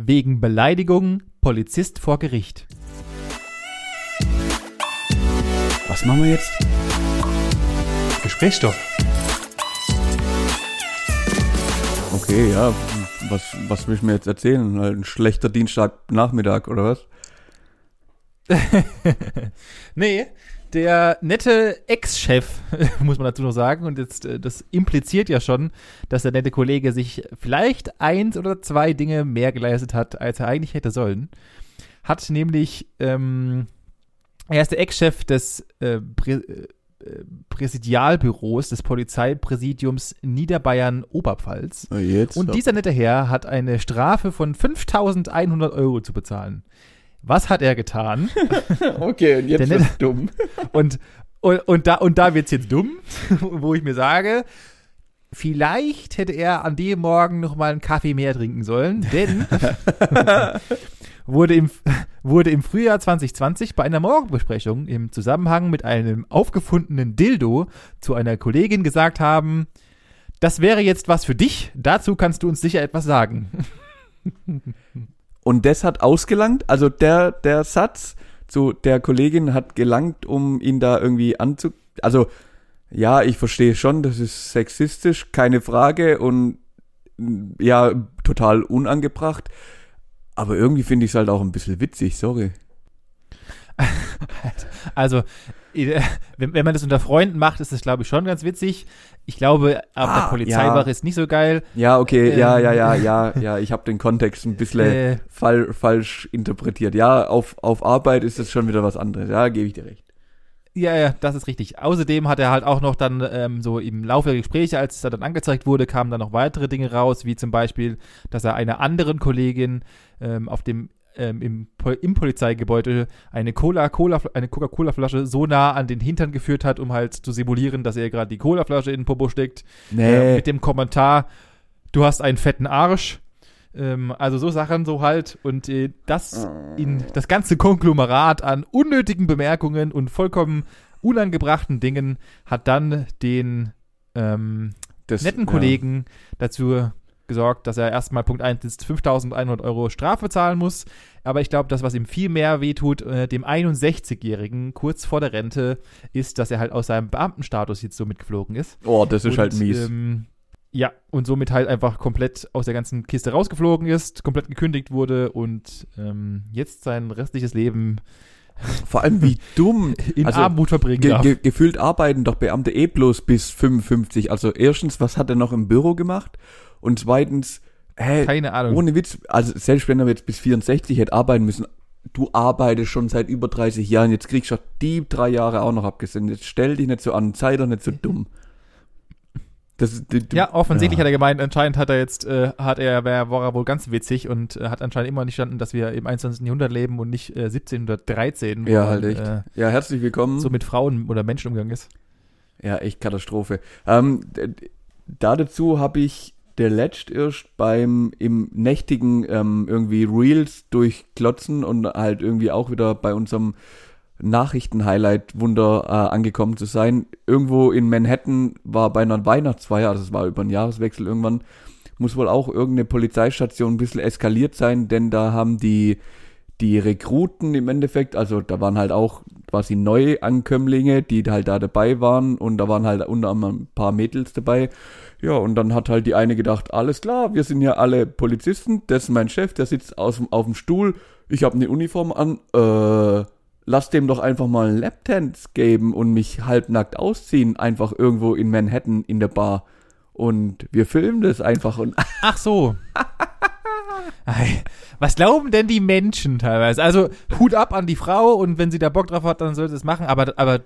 wegen Beleidigung Polizist vor Gericht. Was machen wir jetzt? Gesprächsstoff. Okay, ja. Was, was will ich mir jetzt erzählen? Halt ein schlechter Dienstagnachmittag oder was? nee, der nette Ex-Chef, muss man dazu noch sagen, und jetzt, äh, das impliziert ja schon, dass der nette Kollege sich vielleicht eins oder zwei Dinge mehr geleistet hat, als er eigentlich hätte sollen. Hat nämlich, ähm, er ist der Ex-Chef des äh, Prä äh, Präsidialbüros des Polizeipräsidiums Niederbayern Oberpfalz. Jetzt, Und dieser nette Herr hat eine Strafe von 5100 Euro zu bezahlen. Was hat er getan? okay, und jetzt ist dumm. Und, und, und da, und da wird es jetzt dumm, wo ich mir sage, vielleicht hätte er an dem Morgen noch mal einen Kaffee mehr trinken sollen, denn wurde im, wurde im Frühjahr 2020 bei einer Morgenbesprechung im Zusammenhang mit einem aufgefundenen Dildo zu einer Kollegin gesagt haben, das wäre jetzt was für dich, dazu kannst du uns sicher etwas sagen. Und das hat ausgelangt, also der, der Satz zu der Kollegin hat gelangt, um ihn da irgendwie anzu... Also, ja, ich verstehe schon, das ist sexistisch, keine Frage und ja, total unangebracht. Aber irgendwie finde ich es halt auch ein bisschen witzig, sorry. Also, äh, wenn, man das unter Freunden macht, ist das, glaube ich, schon ganz witzig. Ich glaube, ab Ah, der Polizeiwache ja. ist nicht so geil. Ja, okay, Ähm, ja, ja, ja, ja, ja, ich habe den Kontext ein bisschen Äh. fall, falsch interpretiert. Ja, auf, auf Arbeit ist es schon wieder was anderes. Ja, gebe ich dir recht. Ja, ja, das ist richtig. Außerdem hat er halt auch noch dann ähm, so im Laufe der Gespräche, als es dann angezeigt wurde, kamen dann noch weitere Dinge raus, wie zum Beispiel, dass er einer anderen Kollegin ähm, auf dem ähm, im, im Polizeigebäude eine Cola, Cola, eine Coca-Cola-Flasche so nah an den Hintern geführt hat, um halt zu simulieren, dass er gerade die Cola-Flasche in den Popo steckt. Äh, Nee, mit dem Kommentar, du hast einen fetten Arsch. Ähm, also so Sachen so halt. Und äh, das in das ganze Konglomerat an unnötigen Bemerkungen und vollkommen unangebrachten Dingen hat dann den ähm, das, netten ja. Kollegen dazu gesorgt, dass er erstmal Punkt 1 ist 5100 Euro Strafe zahlen muss. Aber ich glaube, das, was ihm viel mehr wehtut, äh, dem 61-Jährigen kurz vor der Rente, ist, dass er halt aus seinem Beamtenstatus jetzt so mitgeflogen ist. Oh, das ist Und, halt mies. Ähm, ja, und somit halt einfach komplett aus der ganzen Kiste rausgeflogen ist, komplett gekündigt wurde und ähm, jetzt sein restliches Leben Vor allem wie dumm. in Also, Armut verbringen Ge ge gefühlt arbeiten doch Beamte eh bloß bis 55. Also erstens, was hat er noch im Büro gemacht? Und zweitens, hä, Keine Ahnung. ohne Witz, also selbst wenn er jetzt bis 64 hätte arbeiten müssen, du arbeitest schon seit über 30 Jahren, jetzt kriegst du die drei Jahre auch noch abgesendet. Jetzt stell dich nicht so an, sei doch nicht so dumm. Das, du, du- ja, offensichtlich ja. hat er gemeint, anscheinend hat er jetzt, äh, hat er, war er wohl ganz witzig und äh, hat anscheinend immer nicht verstanden, dass wir im 21. Jahrhundert leben und nicht äh, 1713, wo Ja, halt echt. Äh, Ja, herzlich willkommen. so mit Frauen oder Menschen umgegangen ist. Ja, echt Katastrophe. Ähm, da dazu habe ich der letzt erst beim im nächtigen ähm, irgendwie Reels durchklotzen und halt irgendwie auch wieder bei unserem Nachrichten-Highlight-Wunder äh, angekommen zu sein. Irgendwo in Manhattan war bei einer Weihnachtsfeier, also es war über einen Jahreswechsel irgendwann, muss wohl auch irgendeine Polizeistation ein bisschen eskaliert sein, denn da haben die die Rekruten im Endeffekt, also da waren halt auch quasi Neuankömmlinge, die halt da dabei waren und da waren halt unter anderem ein paar Mädels dabei. Ja, und dann hat halt die eine gedacht, alles klar, wir sind ja alle Polizisten, das ist mein Chef, der sitzt aus, auf dem Stuhl, ich habe eine Uniform an, äh, lass dem doch einfach mal einen Lapdance geben und mich halbnackt ausziehen, einfach irgendwo in Manhattan in der Bar. Und wir filmen das einfach und Ach so. Was glauben denn die Menschen teilweise? Also Hut ab an die Frau und wenn sie da Bock drauf hat, dann soll sie es machen, aber, aber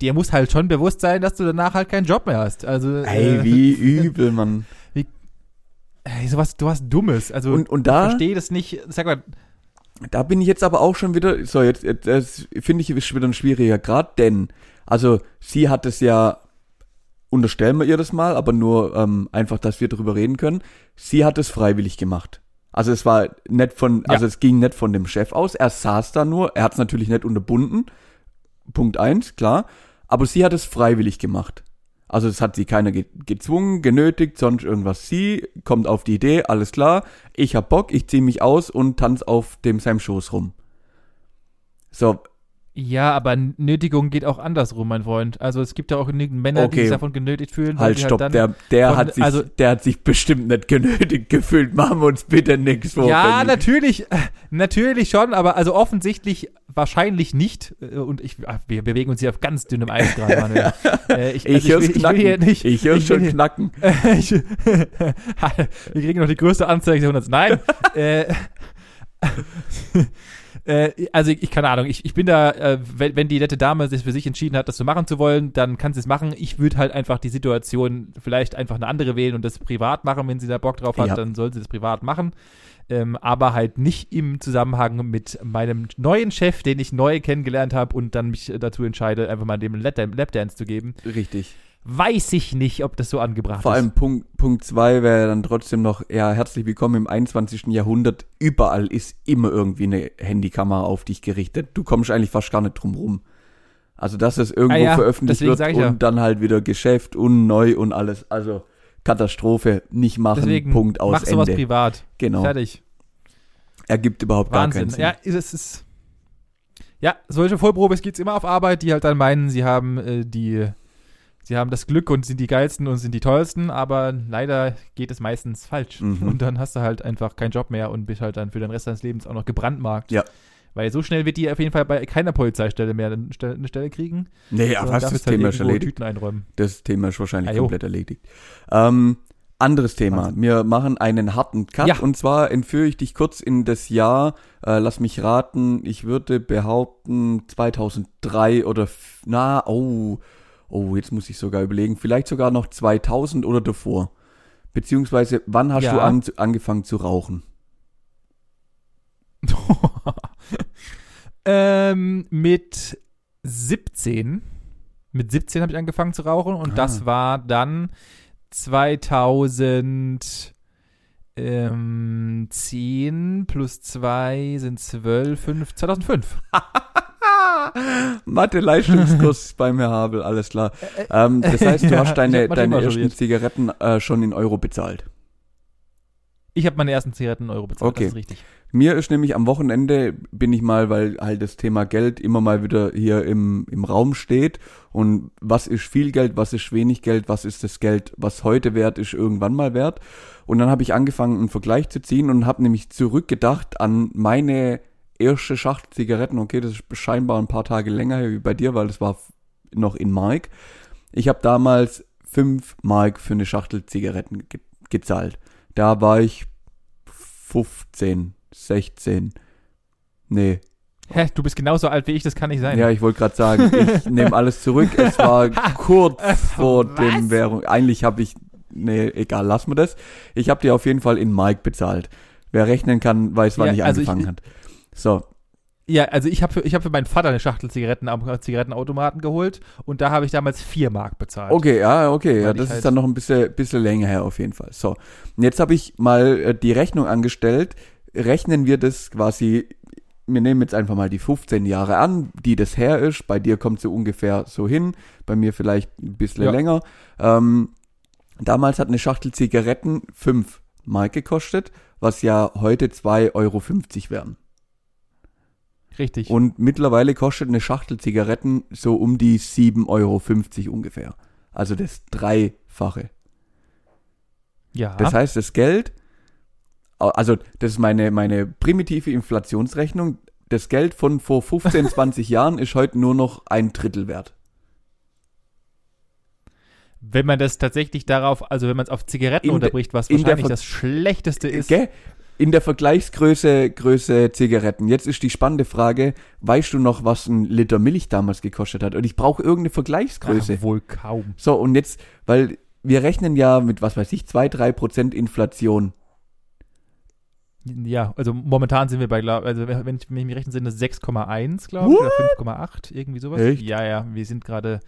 dir muss halt schon bewusst sein, dass du danach halt keinen Job mehr hast. Also, ey, äh, wie übel, Mann. ey, sowas, du hast Dummes. Also Und, und ich da, verstehe das nicht. Sag mal, da bin ich jetzt aber auch schon wieder, so jetzt, jetzt finde ich ist wieder ein schwieriger Grad, denn, also sie hat es ja, unterstellen wir ihr das mal, aber nur ähm, einfach, dass wir darüber reden können, sie hat es freiwillig gemacht. Also es war nicht von, Ja. also es ging nicht von dem Chef aus, er saß da nur, er hat es natürlich nicht unterbunden, Punkt eins, klar, aber sie hat es freiwillig gemacht. Also es hat sie keiner ge gezwungen, genötigt, sonst irgendwas. Sie kommt auf die Idee, alles klar, ich hab Bock, ich zieh mich aus und tanz auf dem seinem Schoß rum. So, Ja, aber Nötigung geht auch andersrum, mein Freund. Also es gibt ja auch genügend Männer, die Okay. sich davon genötigt fühlen. halt die stopp, dann, der, der von- hat sich, also- der hat sich bestimmt nicht genötigt gefühlt. Machen wir uns bitte nichts vor. Ja, natürlich, natürlich schon, aber also offensichtlich wahrscheinlich nicht. Äh, Und ich, ach, wir bewegen uns hier auf ganz dünnem Eis gerade, Manuel. Äh, Ich also will knacken. hier nicht, ich will schon hier- knacken. ich, wir kriegen noch die größte Anzeige des Jahrhunderts. Nein. äh, äh, also ich, ich keine Ahnung, ich, ich bin da, äh, wenn, wenn die nette Dame sich für sich entschieden hat, das so machen zu wollen, dann kann sie es machen. Ich würde halt einfach die Situation vielleicht einfach eine andere wählen und das privat machen, wenn sie da Bock drauf hat, Ja. dann soll sie das privat machen. Ähm, aber halt nicht im Zusammenhang mit meinem neuen Chef, den ich neu kennengelernt habe und dann mich äh, dazu entscheide, einfach mal dem Lap- Lapdance zu geben. Richtig. Weiß ich nicht, ob das so angebracht Vor ist. allem Punkt, Punkt zwei wäre dann trotzdem noch, ja, herzlich willkommen im 21. Jahrhundert. Überall ist immer irgendwie eine Handykamera auf dich gerichtet. Du kommst eigentlich fast gar nicht drum rum. Also, dass es irgendwo Ah ja, veröffentlicht wird und ja. dann halt wieder Geschäft und neu und alles. Also, Katastrophe, nicht machen, Deswegen Punkt aus mach sowas Ende. privat. Genau. Fertig. Ergibt überhaupt gar Wahnsinn. keinen Sinn. Ja, es ist. Ja, solche Vollprobes gibt's immer auf Arbeit, die halt dann meinen, sie haben äh, die. Sie haben das Glück und sind die geilsten und sind die tollsten, aber leider geht es meistens falsch. Mhm. Und dann hast du halt einfach keinen Job mehr und bist halt dann für den Rest deines Lebens auch noch gebrandmarkt. Ja. Weil so schnell wird die auf jeden Fall bei keiner Polizeistelle mehr eine Stelle, kriegen. Nee, was darf das halt Thema ist irgendwo erledigt. Tüten einräumen. Das Thema ist wahrscheinlich Ah, jo. komplett erledigt. Ähm, anderes Thema. Wahnsinn. Wir machen einen harten Cut Ja. und zwar entführe ich dich kurz in das Jahr, äh, lass mich raten, ich würde behaupten 2003 oder, na, oh, oh, jetzt muss ich sogar überlegen, vielleicht sogar noch 2000 oder davor. Beziehungsweise, wann hast Ja. du an, angefangen zu rauchen? ähm, mit 17. Mit 17 habe ich angefangen zu rauchen und Ah. das war dann 2010 plus 2 sind 12, 5, 2005. Mathe-Leistungskurs beim Herr Habel, alles klar. Ähm, das heißt, du Ja, hast deine, deine ersten studiert. Zigaretten äh, schon in Euro bezahlt. Ich habe meine ersten Zigaretten in Euro bezahlt, Okay. das ist richtig. Mir ist nämlich am Wochenende, bin ich mal, weil halt das Thema Geld immer mal wieder hier im, im Raum steht. Und was ist viel Geld, was ist wenig Geld, was ist das Geld, was heute wert ist, irgendwann mal wert. Und dann habe ich angefangen, einen Vergleich zu ziehen und habe nämlich zurückgedacht an meine erste Schachtel Zigaretten. Okay, das ist scheinbar ein paar Tage länger her wie bei dir, weil das war noch in Mark. Ich habe damals 5 Mark für eine Schachtel Zigaretten ge gezahlt. Da war ich 15, 16. Nee. Hä, du bist genauso alt wie ich, das kann nicht sein. Ja, ich wollte gerade sagen, ich nehme alles zurück. Es war kurz vor Was? dem Währung. Eigentlich habe ich, nee, egal, lass mir das. Ich habe dir auf jeden Fall in Mike bezahlt. Wer rechnen kann, weiß, wann Ja, ich also ich- angefangen hat. So, Ja, also ich habe für, ich hab für meinen Vater eine Schachtel Zigaretten am Zigarettenautomaten geholt und da habe ich damals 4 Mark bezahlt. okay, ja, okay, ja, das halt- ist dann noch ein bisschen, bisschen länger her auf jeden Fall. So, und jetzt habe ich mal äh, die Rechnung angestellt. Rechnen wir das quasi, wir nehmen jetzt einfach mal die 15 Jahre an, die das her ist. Bei dir kommt so ungefähr so hin, bei mir vielleicht ein bisschen Ja. länger. Ähm, damals hat eine Schachtel Zigaretten 5 Mark gekostet, was ja heute 2,50 Euro wären. Richtig. Und mittlerweile kostet eine Schachtel Zigaretten so um die 7,50 Euro ungefähr. Also das Dreifache. ja. Das heißt, das Geld, also das ist meine, meine primitive Inflationsrechnung, das Geld von vor 15, 20 Jahren ist heute nur noch ein Drittel wert. wenn man das tatsächlich darauf, also wenn man es auf Zigaretten In unterbricht, was wahrscheinlich das Schlechteste ist. Gell? In der Vergleichsgröße Größe Zigaretten. Jetzt ist die spannende Frage, weißt du noch, was ein Liter Milch damals gekostet hat? Und ich brauche irgendeine Vergleichsgröße. Ach, wohl kaum. So, und jetzt, weil wir rechnen ja mit, was weiß ich, 2, 3 Prozent Inflation. Ja, also momentan sind wir bei, glaub, also wenn ich wenn ich mich rechnen, sind es 6,1, glaube ich, oder 5,8, irgendwie sowas. Echt? Ja, ja, wir sind gerade,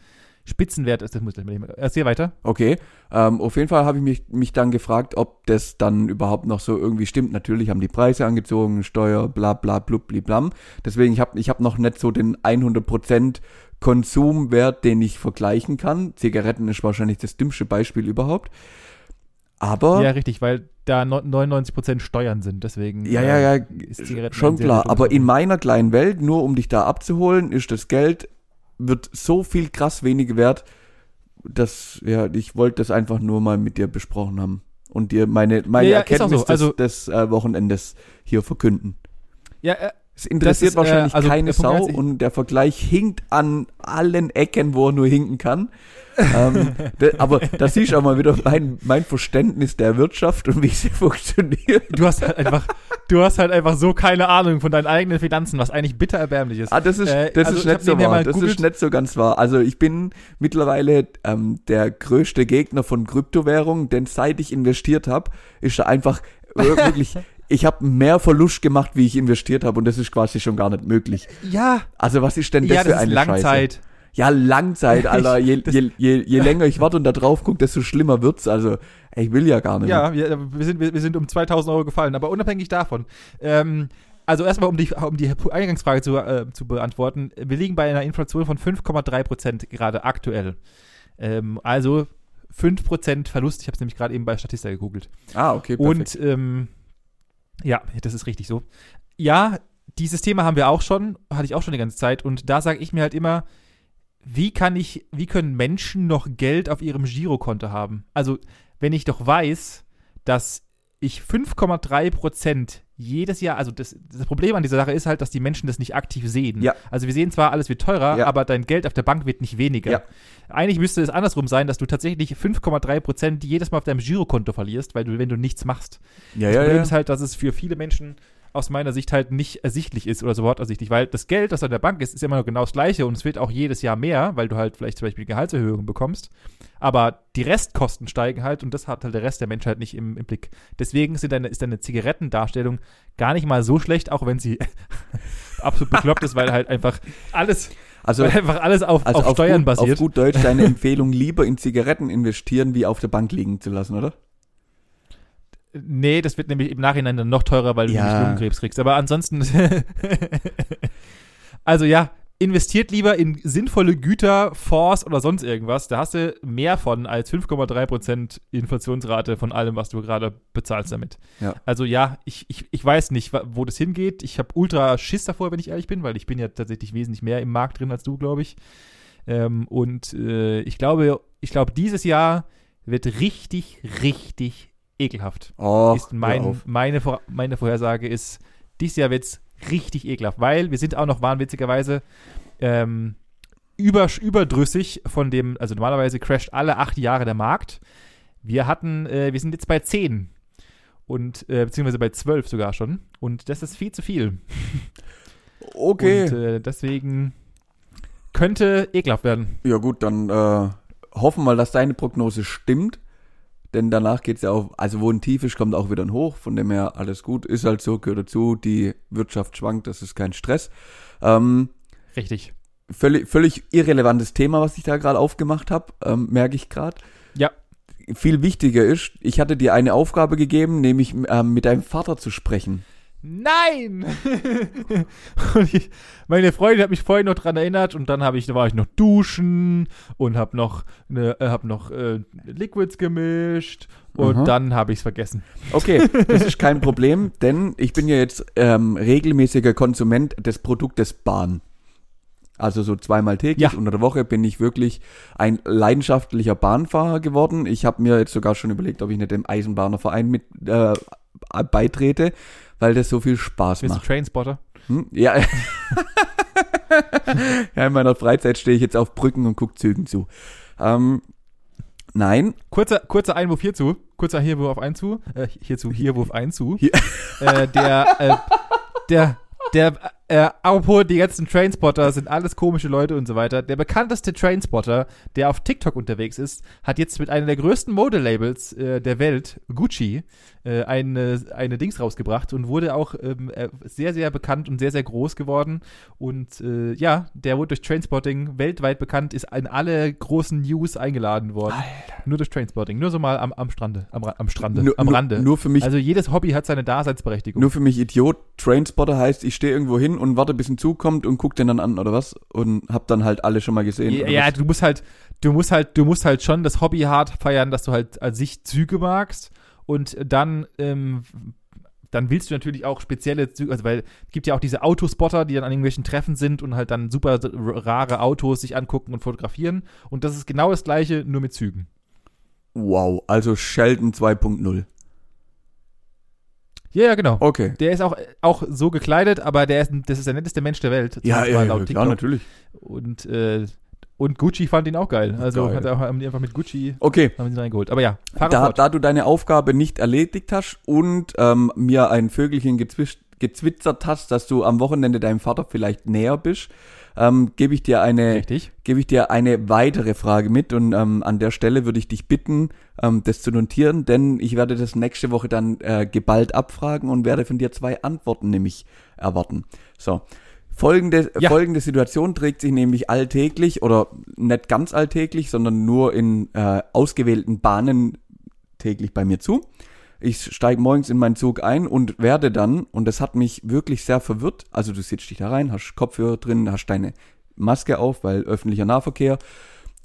Spitzenwert ist. Das muss ich mal Erzähl weiter. Okay, ähm, auf jeden Fall habe ich mich, mich dann gefragt, ob das dann überhaupt noch so irgendwie stimmt. Natürlich haben die Preise angezogen, Steuer, bla bla blub bliblam. Deswegen, ich habe ich hab noch nicht so den 100% Konsumwert, den ich vergleichen kann. Zigaretten ist wahrscheinlich das dümmste Beispiel überhaupt. Aber Ja, richtig, weil da no- 99% Steuern sind, deswegen Ja, ja, ja, äh, ist Zigaretten schon klar. Aber in meiner kleinen Welt, nur um dich da abzuholen, ist das Geld, wird so viel krass weniger wert, dass, ja, ich wollte das einfach nur mal mit dir besprochen haben. Und dir meine, meine Ja, Erkenntnis so. Also- des, des äh, Wochenendes hier verkünden. Ja, äh, Es interessiert ist, äh, wahrscheinlich also keine Sau und der Vergleich hinkt an allen Ecken, wo er nur hinken kann. ähm, de, aber da siehst du auch mal wieder mein, mein Verständnis der Wirtschaft und wie sie funktioniert. du hast halt einfach, du hast halt einfach so keine Ahnung von deinen eigenen Finanzen, was eigentlich bitter erbärmlich ist. Ah, das ist, Äh, das also ist nicht so wahr. Das ist gegoogelt. nicht so ganz wahr. Also ich bin mittlerweile ähm, der größte Gegner von Kryptowährungen, denn seit ich investiert habe, ist er einfach äh, wirklich, ich habe mehr Verlust gemacht, wie ich investiert habe und das ist quasi schon gar nicht möglich. ja, Also was ist denn das ja, für das ist eine Scheiße? Langzeit. Ja, Langzeit, Alter. Je, je, je, je länger ich warte und da drauf gucke, desto schlimmer wird's. Also, ey, ich will ja gar nicht. Ja, wir, wir, sind, wir, wir sind um 2000 Euro gefallen, aber unabhängig davon. Ähm, also erstmal, um die, um die Eingangsfrage zu, äh, zu beantworten. Wir liegen bei einer Inflation von 5,3 Prozent gerade aktuell. Ähm, also 5 Prozent Verlust. Ich habe es nämlich gerade eben bei Statista gegoogelt. Ah, okay, perfekt. Und ähm, ja, das ist richtig so. Ja, dieses Thema haben wir auch schon, hatte ich auch schon die ganze Zeit. Und da sage ich mir halt immer, wie kann ich, wie können Menschen noch Geld auf ihrem Girokonto haben? Also, wenn ich doch weiß, dass ich 5,3 Prozent jedes Jahr, also das, das Problem an dieser Sache ist halt, dass die Menschen das nicht aktiv sehen. Ja. Also wir sehen zwar, alles wird teurer, Ja. aber dein Geld auf der Bank wird nicht weniger. Ja. Eigentlich müsste es andersrum sein, dass du tatsächlich 5,3 Prozent jedes Mal auf deinem Girokonto verlierst, weil du, wenn du nichts machst. ja, Das Problem ist halt, dass es für viele Menschen aus meiner Sicht halt nicht ersichtlich ist oder so wortersichtlich, weil das Geld, das an der Bank ist, ist immer noch genau das gleiche und es wird auch jedes Jahr mehr, weil du halt vielleicht zum Beispiel Gehaltserhöhungen bekommst. Aber die Restkosten steigen halt und das hat halt der Rest der Menschheit nicht im, im Blick. Deswegen sind deine, ist deine Zigarettendarstellung gar nicht mal so schlecht, auch wenn sie absolut bekloppt ist, weil halt einfach alles, Also, weil einfach alles auf, also auf, Steuern gut, basiert. Auf gut Deutsch deine Empfehlung, lieber in Zigaretten investieren, wie auf der Bank liegen zu lassen, oder? Nee, das wird nämlich im Nachhinein dann noch teurer, weil du Ja. nämlich Lungenkrebs kriegst. Aber ansonsten. also ja, investiert lieber in sinnvolle Güter, Fonds oder sonst irgendwas. Da hast du mehr von als 5,3% Inflationsrate von allem, was du gerade bezahlst damit. Ja. Also ja, ich, ich, ich weiß nicht, wo das hingeht. Ich habe ultra Schiss davor, wenn ich ehrlich bin, weil ich bin ja tatsächlich wesentlich mehr im Markt drin als du, glaube ich. Ähm, und äh, ich glaube, ich glaube, dieses Jahr wird richtig, richtig ekelhaft Oh, ist mein, meine, meine Vorhersage ist, dieses Jahr wird es richtig ekelhaft, weil wir sind auch noch wahnwitzigerweise ähm, über, überdrüssig von dem, also normalerweise crasht alle acht Jahre der Markt. Wir hatten, äh, wir sind jetzt bei zehn und äh, beziehungsweise bei zwölf sogar schon und das ist viel zu viel. Okay. Und äh, deswegen könnte ekelhaft werden. ja gut, dann äh, hoffen wir, dass deine Prognose stimmt. Denn danach geht's ja auch, also wo ein Tief ist, kommt auch wieder ein Hoch. Von dem her alles gut. Ist halt so, gehört dazu. Die Wirtschaft schwankt, das ist kein Stress. Ähm, Richtig. völlig, völlig irrelevantes Thema, was ich da gerade aufgemacht habe, ähm, merke ich gerade. Ja. Viel wichtiger ist, ich hatte dir eine Aufgabe gegeben, nämlich ähm, mit deinem Vater zu sprechen. Nein! und ich, meine Freundin hat mich vorhin noch dran erinnert und dann habe ich, da war ich noch duschen und habe noch, ne, äh, hab noch äh, Liquids gemischt und Aha. dann habe ich es vergessen. Okay, das ist kein Problem, denn ich bin ja jetzt ähm, regelmäßiger Konsument des Produktes Bahn. Also so zweimal täglich Ja. unter der Woche bin ich wirklich ein leidenschaftlicher Bahnfahrer geworden. Ich habe mir jetzt sogar schon überlegt, ob ich nicht dem Eisenbahnerverein mit äh, beitrete, weil das so viel Spaß Bist du macht. Trainspotter? Hm? Ja. ja, in meiner Freizeit stehe ich jetzt auf Brücken und gucke Zügen zu. Ähm, nein, Kurzer, kurzer Einwurf hierzu, kurzer Hierwurf einzu, äh, hierzu, Hierwurf einzu. Hier- Äh, der, äh, der, der, äh, apropos, die ganzen Trainspotter sind alles komische Leute und so weiter. Der bekannteste Trainspotter, der auf TikTok unterwegs ist, hat jetzt mit einem der größten Modelabels äh, der Welt, Gucci, äh, eine, eine Dings rausgebracht und wurde auch ähm, äh, sehr, sehr bekannt und sehr, sehr groß geworden. Und äh, ja, der wurde durch Trainspotting weltweit bekannt, ist in alle großen News eingeladen worden. Alter. Nur durch Trainspotting. Nur so mal am, am Strande. Am, am Strande. Nur- am nur- Rande. nur für mich- Also jedes Hobby hat seine Daseinsberechtigung. Nur für mich Idiot, Trainspotter heißt, ich stehe irgendwo hin und warte, bis ein Zug kommt und guck den dann an, oder was? Und hab dann halt alle schon mal gesehen. Ja, ja, du musst halt, du musst halt, du musst halt schon das Hobby hart feiern, dass du halt an sich Züge magst und dann, ähm, dann willst du natürlich auch spezielle Züge, also weil es gibt ja auch diese Autospotter, die dann an irgendwelchen Treffen sind und halt dann super rare Autos sich angucken und fotografieren. Und das ist genau das gleiche, nur mit Zügen. Wow, also Sheldon 2.0. Ja, ja, genau. Okay. Der ist auch, auch so gekleidet, aber der ist, das ist der netteste Mensch der Welt. Ja, ja, ja, klar, natürlich. Und, äh, und Gucci fand ihn auch geil. Also Geil. hat er, haben die einfach mit Gucci Okay, haben sie ihn reingeholt. Aber ja, da, da du deine Aufgabe nicht erledigt hast und ähm, mir ein Vögelchen gezwisch, gezwitzert hast, dass du am Wochenende deinem Vater vielleicht näher bist, ähm, gebe ich dir eine gebe ich dir eine weitere Frage mit und ähm, an der Stelle würde ich dich bitten, ähm, das zu notieren, denn ich werde das nächste Woche dann äh, geballt abfragen und werde von dir zwei Antworten nämlich erwarten. So. Folgende, Ja. folgende Situation trägt sich nämlich alltäglich oder nicht ganz alltäglich, sondern nur in äh, ausgewählten Bahnen täglich bei mir zu. Ich steige morgens in meinen Zug ein und werde dann, und das hat mich wirklich sehr verwirrt, also du sitzt dich da rein, hast Kopfhörer drin, hast deine Maske auf, weil öffentlicher Nahverkehr,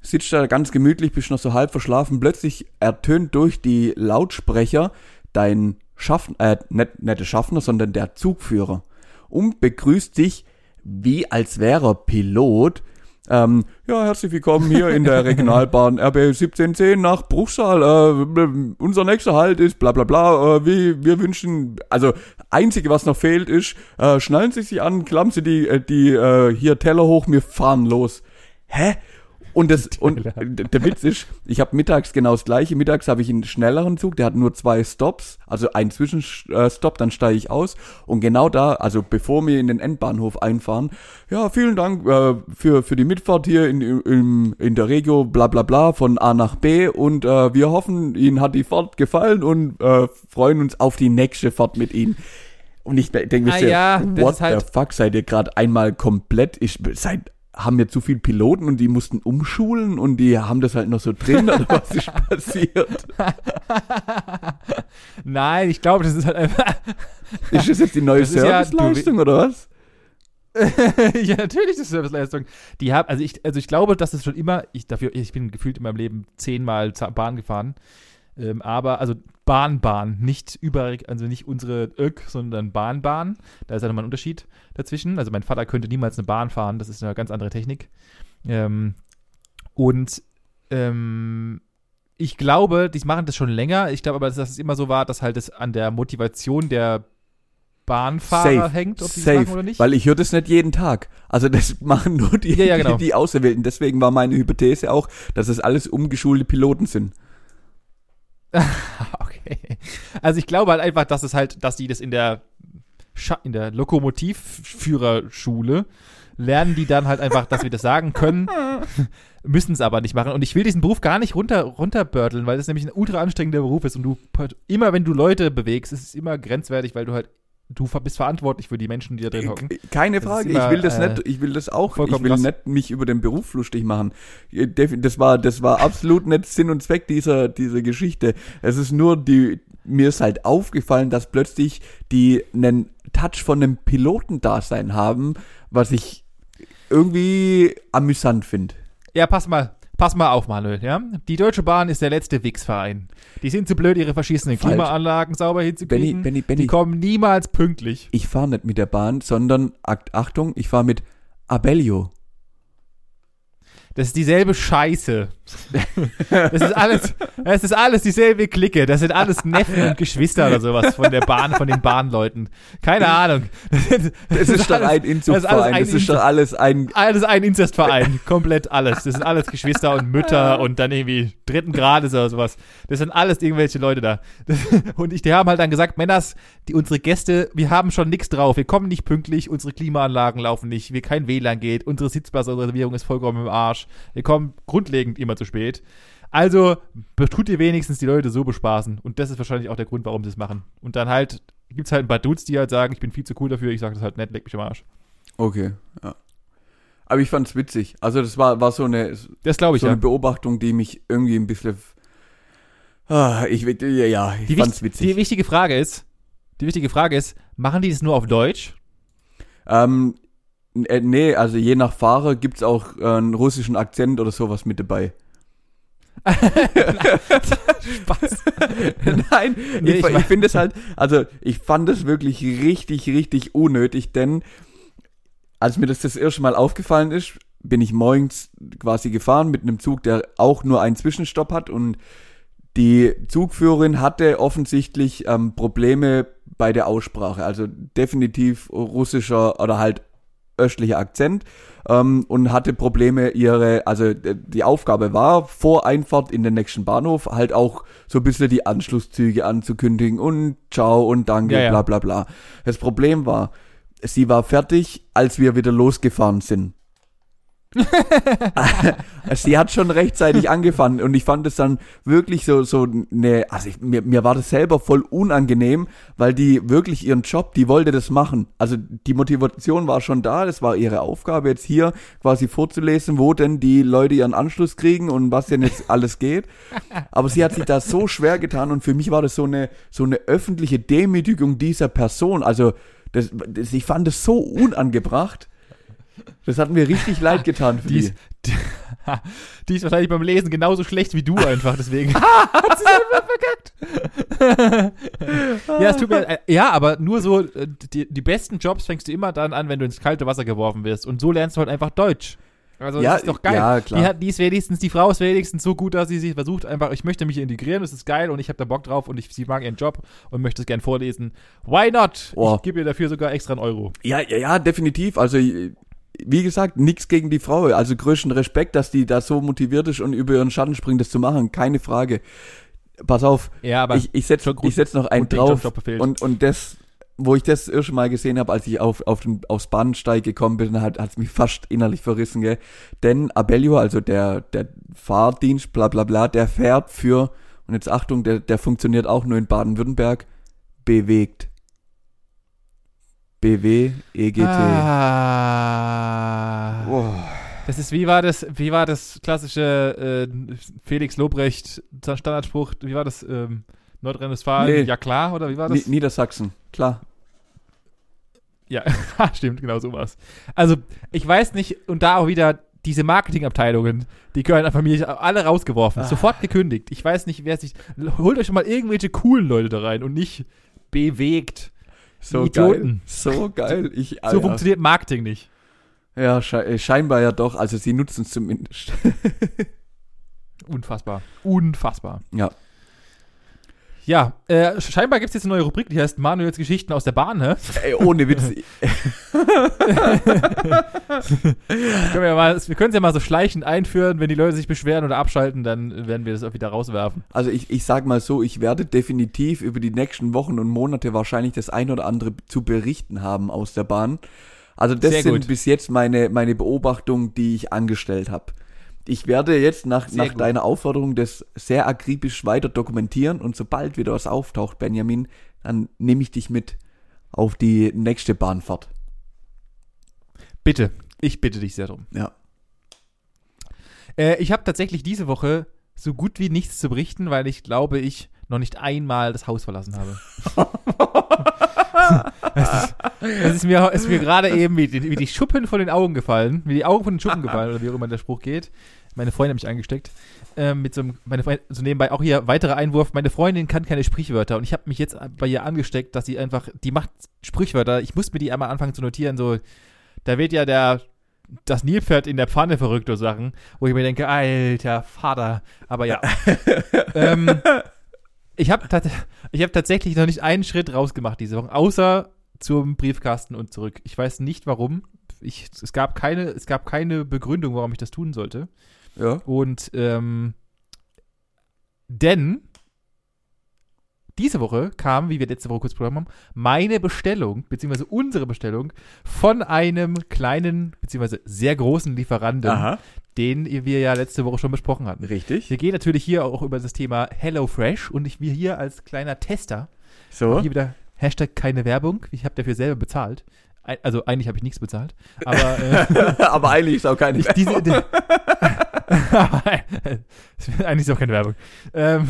sitzt da ganz gemütlich, bist noch so halb verschlafen, plötzlich ertönt durch die Lautsprecher dein Schaffen, äh, nicht, nicht der Schaffner, sondern der Zugführer und begrüßt dich wie als wäre er Pilot. Ähm, ja, herzlich willkommen hier in der Regionalbahn RB 1710 nach Bruchsal. Äh, unser nächster Halt ist bla bla bla. Äh, wir, wir wünschen, also einzige was noch fehlt ist, äh, schnallen Sie sich an, klappen Sie die, äh, die äh, hier Teller hoch, wir fahren los. Hä? Und das und der Witz ist, ich habe mittags genau das gleiche. Mittags habe ich einen schnelleren Zug, der hat nur zwei Stops, also einen Zwischenstopp, dann steige ich aus. Und genau da, also bevor wir in den Endbahnhof einfahren, ja, vielen Dank äh, für, für die Mitfahrt hier in, in, in der Regio, bla bla bla, von A nach B. Und äh, wir hoffen, Ihnen hat die Fahrt gefallen und äh, freuen uns auf die nächste Fahrt mit Ihnen. Und ich denke mir, Ah ja, what ist halt- the fuck, seid ihr gerade einmal komplett, ich, seid, haben wir zu viel Piloten und die mussten umschulen und die haben das halt noch so drin oder was ist passiert? Nein, ich glaube, das ist halt einfach. Ist das jetzt die neue ist ja- Serviceleistung oder was? ja, natürlich ist das Serviceleistung. Die haben, also ich, also ich glaube, dass es schon immer, ich dafür, ich bin gefühlt in meinem Leben zehnmal Bahn gefahren. Ähm, aber, also Bahn, Bahn, nicht überall, also nicht unsere Ök, sondern Bahn, Bahn. Da ist ja nochmal ein Unterschied dazwischen. Also mein Vater könnte niemals eine Bahn fahren, das ist eine ganz andere Technik. Ähm, und ähm, ich glaube, die machen das schon länger. Ich glaube aber, dass es immer so war, dass halt es an der Motivation der Bahnfahrer hängt, ob sie das machen oder nicht. Weil ich höre das nicht jeden Tag. Also das machen nur die, Ja, ja, genau. die, die Auserwählten. Deswegen war meine Hypothese auch, dass es alles umgeschulte Piloten sind. Okay. Also ich glaube halt einfach, dass es halt, dass die das in der Scha in der Lokomotivführerschule lernen die dann halt einfach, dass wir das sagen können, müssen es aber nicht machen. Und ich will diesen Beruf gar nicht runter runterbörteln, weil das nämlich ein ultra anstrengender Beruf ist und du immer wenn du Leute bewegst, ist es immer grenzwertig, weil du halt du bist verantwortlich für die Menschen, die da drin hocken. Keine Frage, immer, ich will das äh, nicht, ich will das auch, ich will krass. nicht mich über den Beruf lustig machen. Defi- Das war, das war absolut nicht Sinn und Zweck dieser, dieser Geschichte. Es ist nur die, mir ist halt aufgefallen, dass plötzlich die einen Touch von einem Pilotendasein haben, was ich irgendwie amüsant finde. Ja, pass mal, pass mal auf, Manuel, ja? Die Deutsche Bahn ist der letzte Wix-Verein. Die sind zu blöd, ihre verschießenen Falsch. Klimaanlagen sauber hinzukriegen. Benny, Benny, Benny. Die kommen niemals pünktlich. Ich fahre nicht mit der Bahn, sondern, Achtung, ich fahre mit Abellio. Das ist dieselbe Scheiße. Das ist alles, das ist alles dieselbe Clique. Das sind alles Neffen und Geschwister oder sowas von der Bahn, von den Bahnleuten. Keine Ahnung. Das ist doch ein Inzuchtverein, ein das ist doch alles ein alles ein Inzestverein. Komplett alles. Das sind alles Geschwister und Mütter und dann irgendwie dritten Grades oder sowas. Das sind alles irgendwelche Leute da. Und ich, die haben halt dann gesagt, Männers, die, unsere Gäste, wir haben schon nichts drauf. Wir kommen nicht pünktlich, unsere Klimaanlagen laufen nicht, wir kein WLAN geht, unsere Sitzplatzreservierung ist vollkommen im Arsch. Wir kommen grundlegend immer zu spät. Also tut ihr wenigstens die Leute so bespaßen. Und das ist wahrscheinlich auch der Grund, warum sie es machen. Und dann halt gibt es halt ein paar Dudes, die halt sagen, ich bin viel zu cool dafür, ich sage das halt nett, leck mich am Arsch. Okay, ja. Aber ich fand's witzig. Also das war, war so eine, Das ich, so ja. eine Beobachtung, die mich irgendwie ein bisschen. Ah, ich, ja, ja, ich Die, fand's wicht- witzig. die wichtige Frage ist, die wichtige Frage ist, machen die das nur auf Deutsch? Ähm, äh, nee, also je nach Fahrer gibt's auch äh, einen russischen Akzent oder sowas mit dabei. Spaß. Nein, Nee, ich, ich ich, finde es halt, also ich fand es wirklich richtig, richtig unnötig, denn als mir das das erste Mal aufgefallen ist, bin ich morgens quasi gefahren mit einem Zug, der auch nur einen Zwischenstopp hat und die Zugführerin hatte offensichtlich ähm, Probleme bei der Aussprache, also definitiv russischer oder halt östlicher Akzent ähm, und hatte Probleme ihre, also die Aufgabe war, vor Einfahrt in den nächsten Bahnhof halt auch so ein bisschen die Anschlusszüge anzukündigen und ciao und danke, Ja, ja. bla bla bla. Das Problem war, sie war fertig, als wir wieder losgefahren sind. sie hat schon rechtzeitig angefangen und ich fand es dann wirklich so so ne also ich, mir, mir war das selber voll unangenehm, weil die wirklich ihren Job, die wollte das machen. Also die Motivation war schon da, das war ihre Aufgabe jetzt hier quasi vorzulesen, wo denn die Leute ihren Anschluss kriegen und was denn jetzt alles geht. Aber sie hat sich da so schwer getan und für mich war das so eine so eine öffentliche Demütigung dieser Person. Also das, das ich fand es so unangebracht. Das hat mir richtig leid getan für Die ist, die. die, die ist wahrscheinlich beim Lesen genauso schlecht wie du einfach, deswegen hat sie einfach verkackt. ja, es tut mir, äh, ja, aber nur so, äh, die, die besten Jobs fängst du immer dann an, wenn du ins kalte Wasser geworfen wirst. Und so lernst du halt einfach Deutsch. Also Ja, das ist doch geil. ja, klar. Die, hat, die ist wenigstens, die Frau ist wenigstens so gut, dass sie sich versucht einfach, ich möchte mich integrieren, das ist geil und ich habe da Bock drauf und ich, sie mag ihren Job und möchte es gern vorlesen. Why not? Oh. Ich gebe ihr dafür sogar extra einen Euro. Ja, ja, ja, definitiv. Also, wie gesagt, nichts gegen die Frau. Also größten Respekt, dass die da so motiviert ist und über ihren Schatten springt, das zu machen. Keine Frage. Pass auf, Ja, aber ich, ich setze setz noch einen drauf. Und, und das, wo ich das, das erste Mal gesehen habe, als ich auf, auf den, aufs Bahnsteig gekommen bin, hat es mich fast innerlich verrissen, gell. Denn Abellio, also der, der Fahrdienst, bla bla bla, der fährt für, und jetzt Achtung, der, der funktioniert auch nur in Baden-Württemberg, bewegt. B-W-E-G-T. Ah. Oh. Das ist, wie war das, wie war das klassische äh, Felix Lobrecht Standardspruch, wie war das, ähm, Nordrhein-Westfalen, Nee. ja klar, oder wie war das? Niedersachsen, klar. Ja, stimmt, genau sowas. Also, ich weiß nicht, und da auch wieder diese Marketingabteilungen, die gehören einfach mir alle rausgeworfen, Ah. sofort gekündigt. Ich weiß nicht, wer sich, holt euch schon mal irgendwelche coolen Leute da rein und nicht bewegt. So Idioten. geil. So geil. Ich, So funktioniert Marketing nicht. Ja, sche äh, scheinbar ja doch. Also sie nutzen es zumindest. Unfassbar. Unfassbar. ja. Ja, äh, scheinbar gibt es jetzt eine neue Rubrik, die heißt Manuels Geschichten aus der Bahn, hä? Ey, ohne Witz. Können wir, mal, wir können es ja mal so schleichend einführen, wenn die Leute sich beschweren oder abschalten, dann werden wir das auch wieder rauswerfen. Also ich, ich sag mal so, ich werde definitiv über die nächsten Wochen und Monate wahrscheinlich das ein oder andere zu berichten haben aus der Bahn. Also das Sehr sind gut. bis jetzt meine, meine Beobachtungen, die ich angestellt habe. Ich werde jetzt nach, Sehr nach gut. deiner Aufforderung das sehr akribisch weiter dokumentieren und sobald wieder was auftaucht, Benjamin, dann nehme ich dich mit auf die nächste Bahnfahrt. Bitte, ich bitte dich sehr drum. Ja. Äh, ich habe tatsächlich diese Woche so gut wie nichts zu berichten, weil ich glaube, ich noch nicht einmal das Haus verlassen habe. Es ist, ist mir, ist mir gerade eben wie die, wie die Schuppen von den Augen gefallen, wie die Augen von den Schuppen gefallen, oder wie auch immer der Spruch geht. Meine Freundin hat mich eingesteckt. Ähm, mit so einem, meine Freundin, so nebenbei auch hier weiterer Einwurf. Meine Freundin kann keine Sprichwörter und ich habe mich jetzt bei ihr angesteckt, dass sie einfach, die macht Sprichwörter. Ich muss mir die einmal anfangen zu notieren. So, da wird ja der, das Nilpferd in der Pfanne verrückte Sachen, wo ich mir denke, alter Vater. Aber ja. ähm, ich habe ich hab tatsächlich noch nicht einen Schritt rausgemacht diese Woche, außer zum Briefkasten und zurück. Ich weiß nicht warum. Ich, es, gab keine, es gab keine Begründung, warum ich das tun sollte. Ja. Und ähm, denn diese Woche kam, wie wir letzte Woche kurz besprochen haben, meine Bestellung, beziehungsweise unsere Bestellung von einem kleinen, beziehungsweise sehr großen Lieferanten, Aha, den wir ja letzte Woche schon besprochen hatten. richtig. Wir gehen natürlich hier auch über das Thema HelloFresh und ich wir hier als kleiner Tester, So. hier wieder Hashtag keine Werbung, ich habe dafür selber bezahlt. Also eigentlich habe ich nichts bezahlt, aber äh, Aber eigentlich ist auch keine ich, diese, die, eigentlich ist auch keine Werbung. Ähm,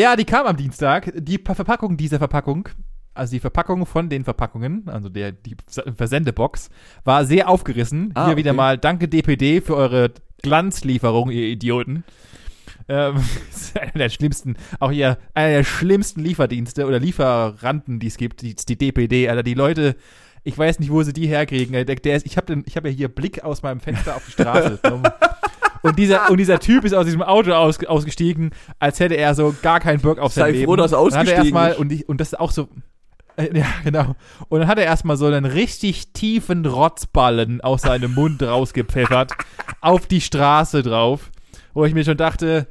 ja, die kam am Dienstag. Die Pa- Verpackung dieser Verpackung, also die Verpackung von den Verpackungen, also der, die Versendebox, war sehr aufgerissen. Ah, Hier wieder okay. mal danke DPD für eure Glanzlieferung, ihr Idioten. Ähm, ist einer der schlimmsten, auch hier, einer der schlimmsten Lieferdienste oder Lieferanten, die es gibt, die, die DPD, Alter, die Leute, ich weiß nicht, wo sie die herkriegen. Der, der ist, ich habe hab ja hier Blick aus meinem Fenster auf die Straße. und, dieser, und dieser Typ ist aus diesem Auto aus, ausgestiegen, als hätte er so gar keinen Bock auf sein Sei Leben. froh, dass er Und dann hat er ausgestiegen erstmal, und, ich, und das ist auch so, äh, ja, genau. Und dann hat er erstmal so einen richtig tiefen Rotzballen aus seinem Mund rausgepfeffert, auf die Straße drauf, wo ich mir schon dachte,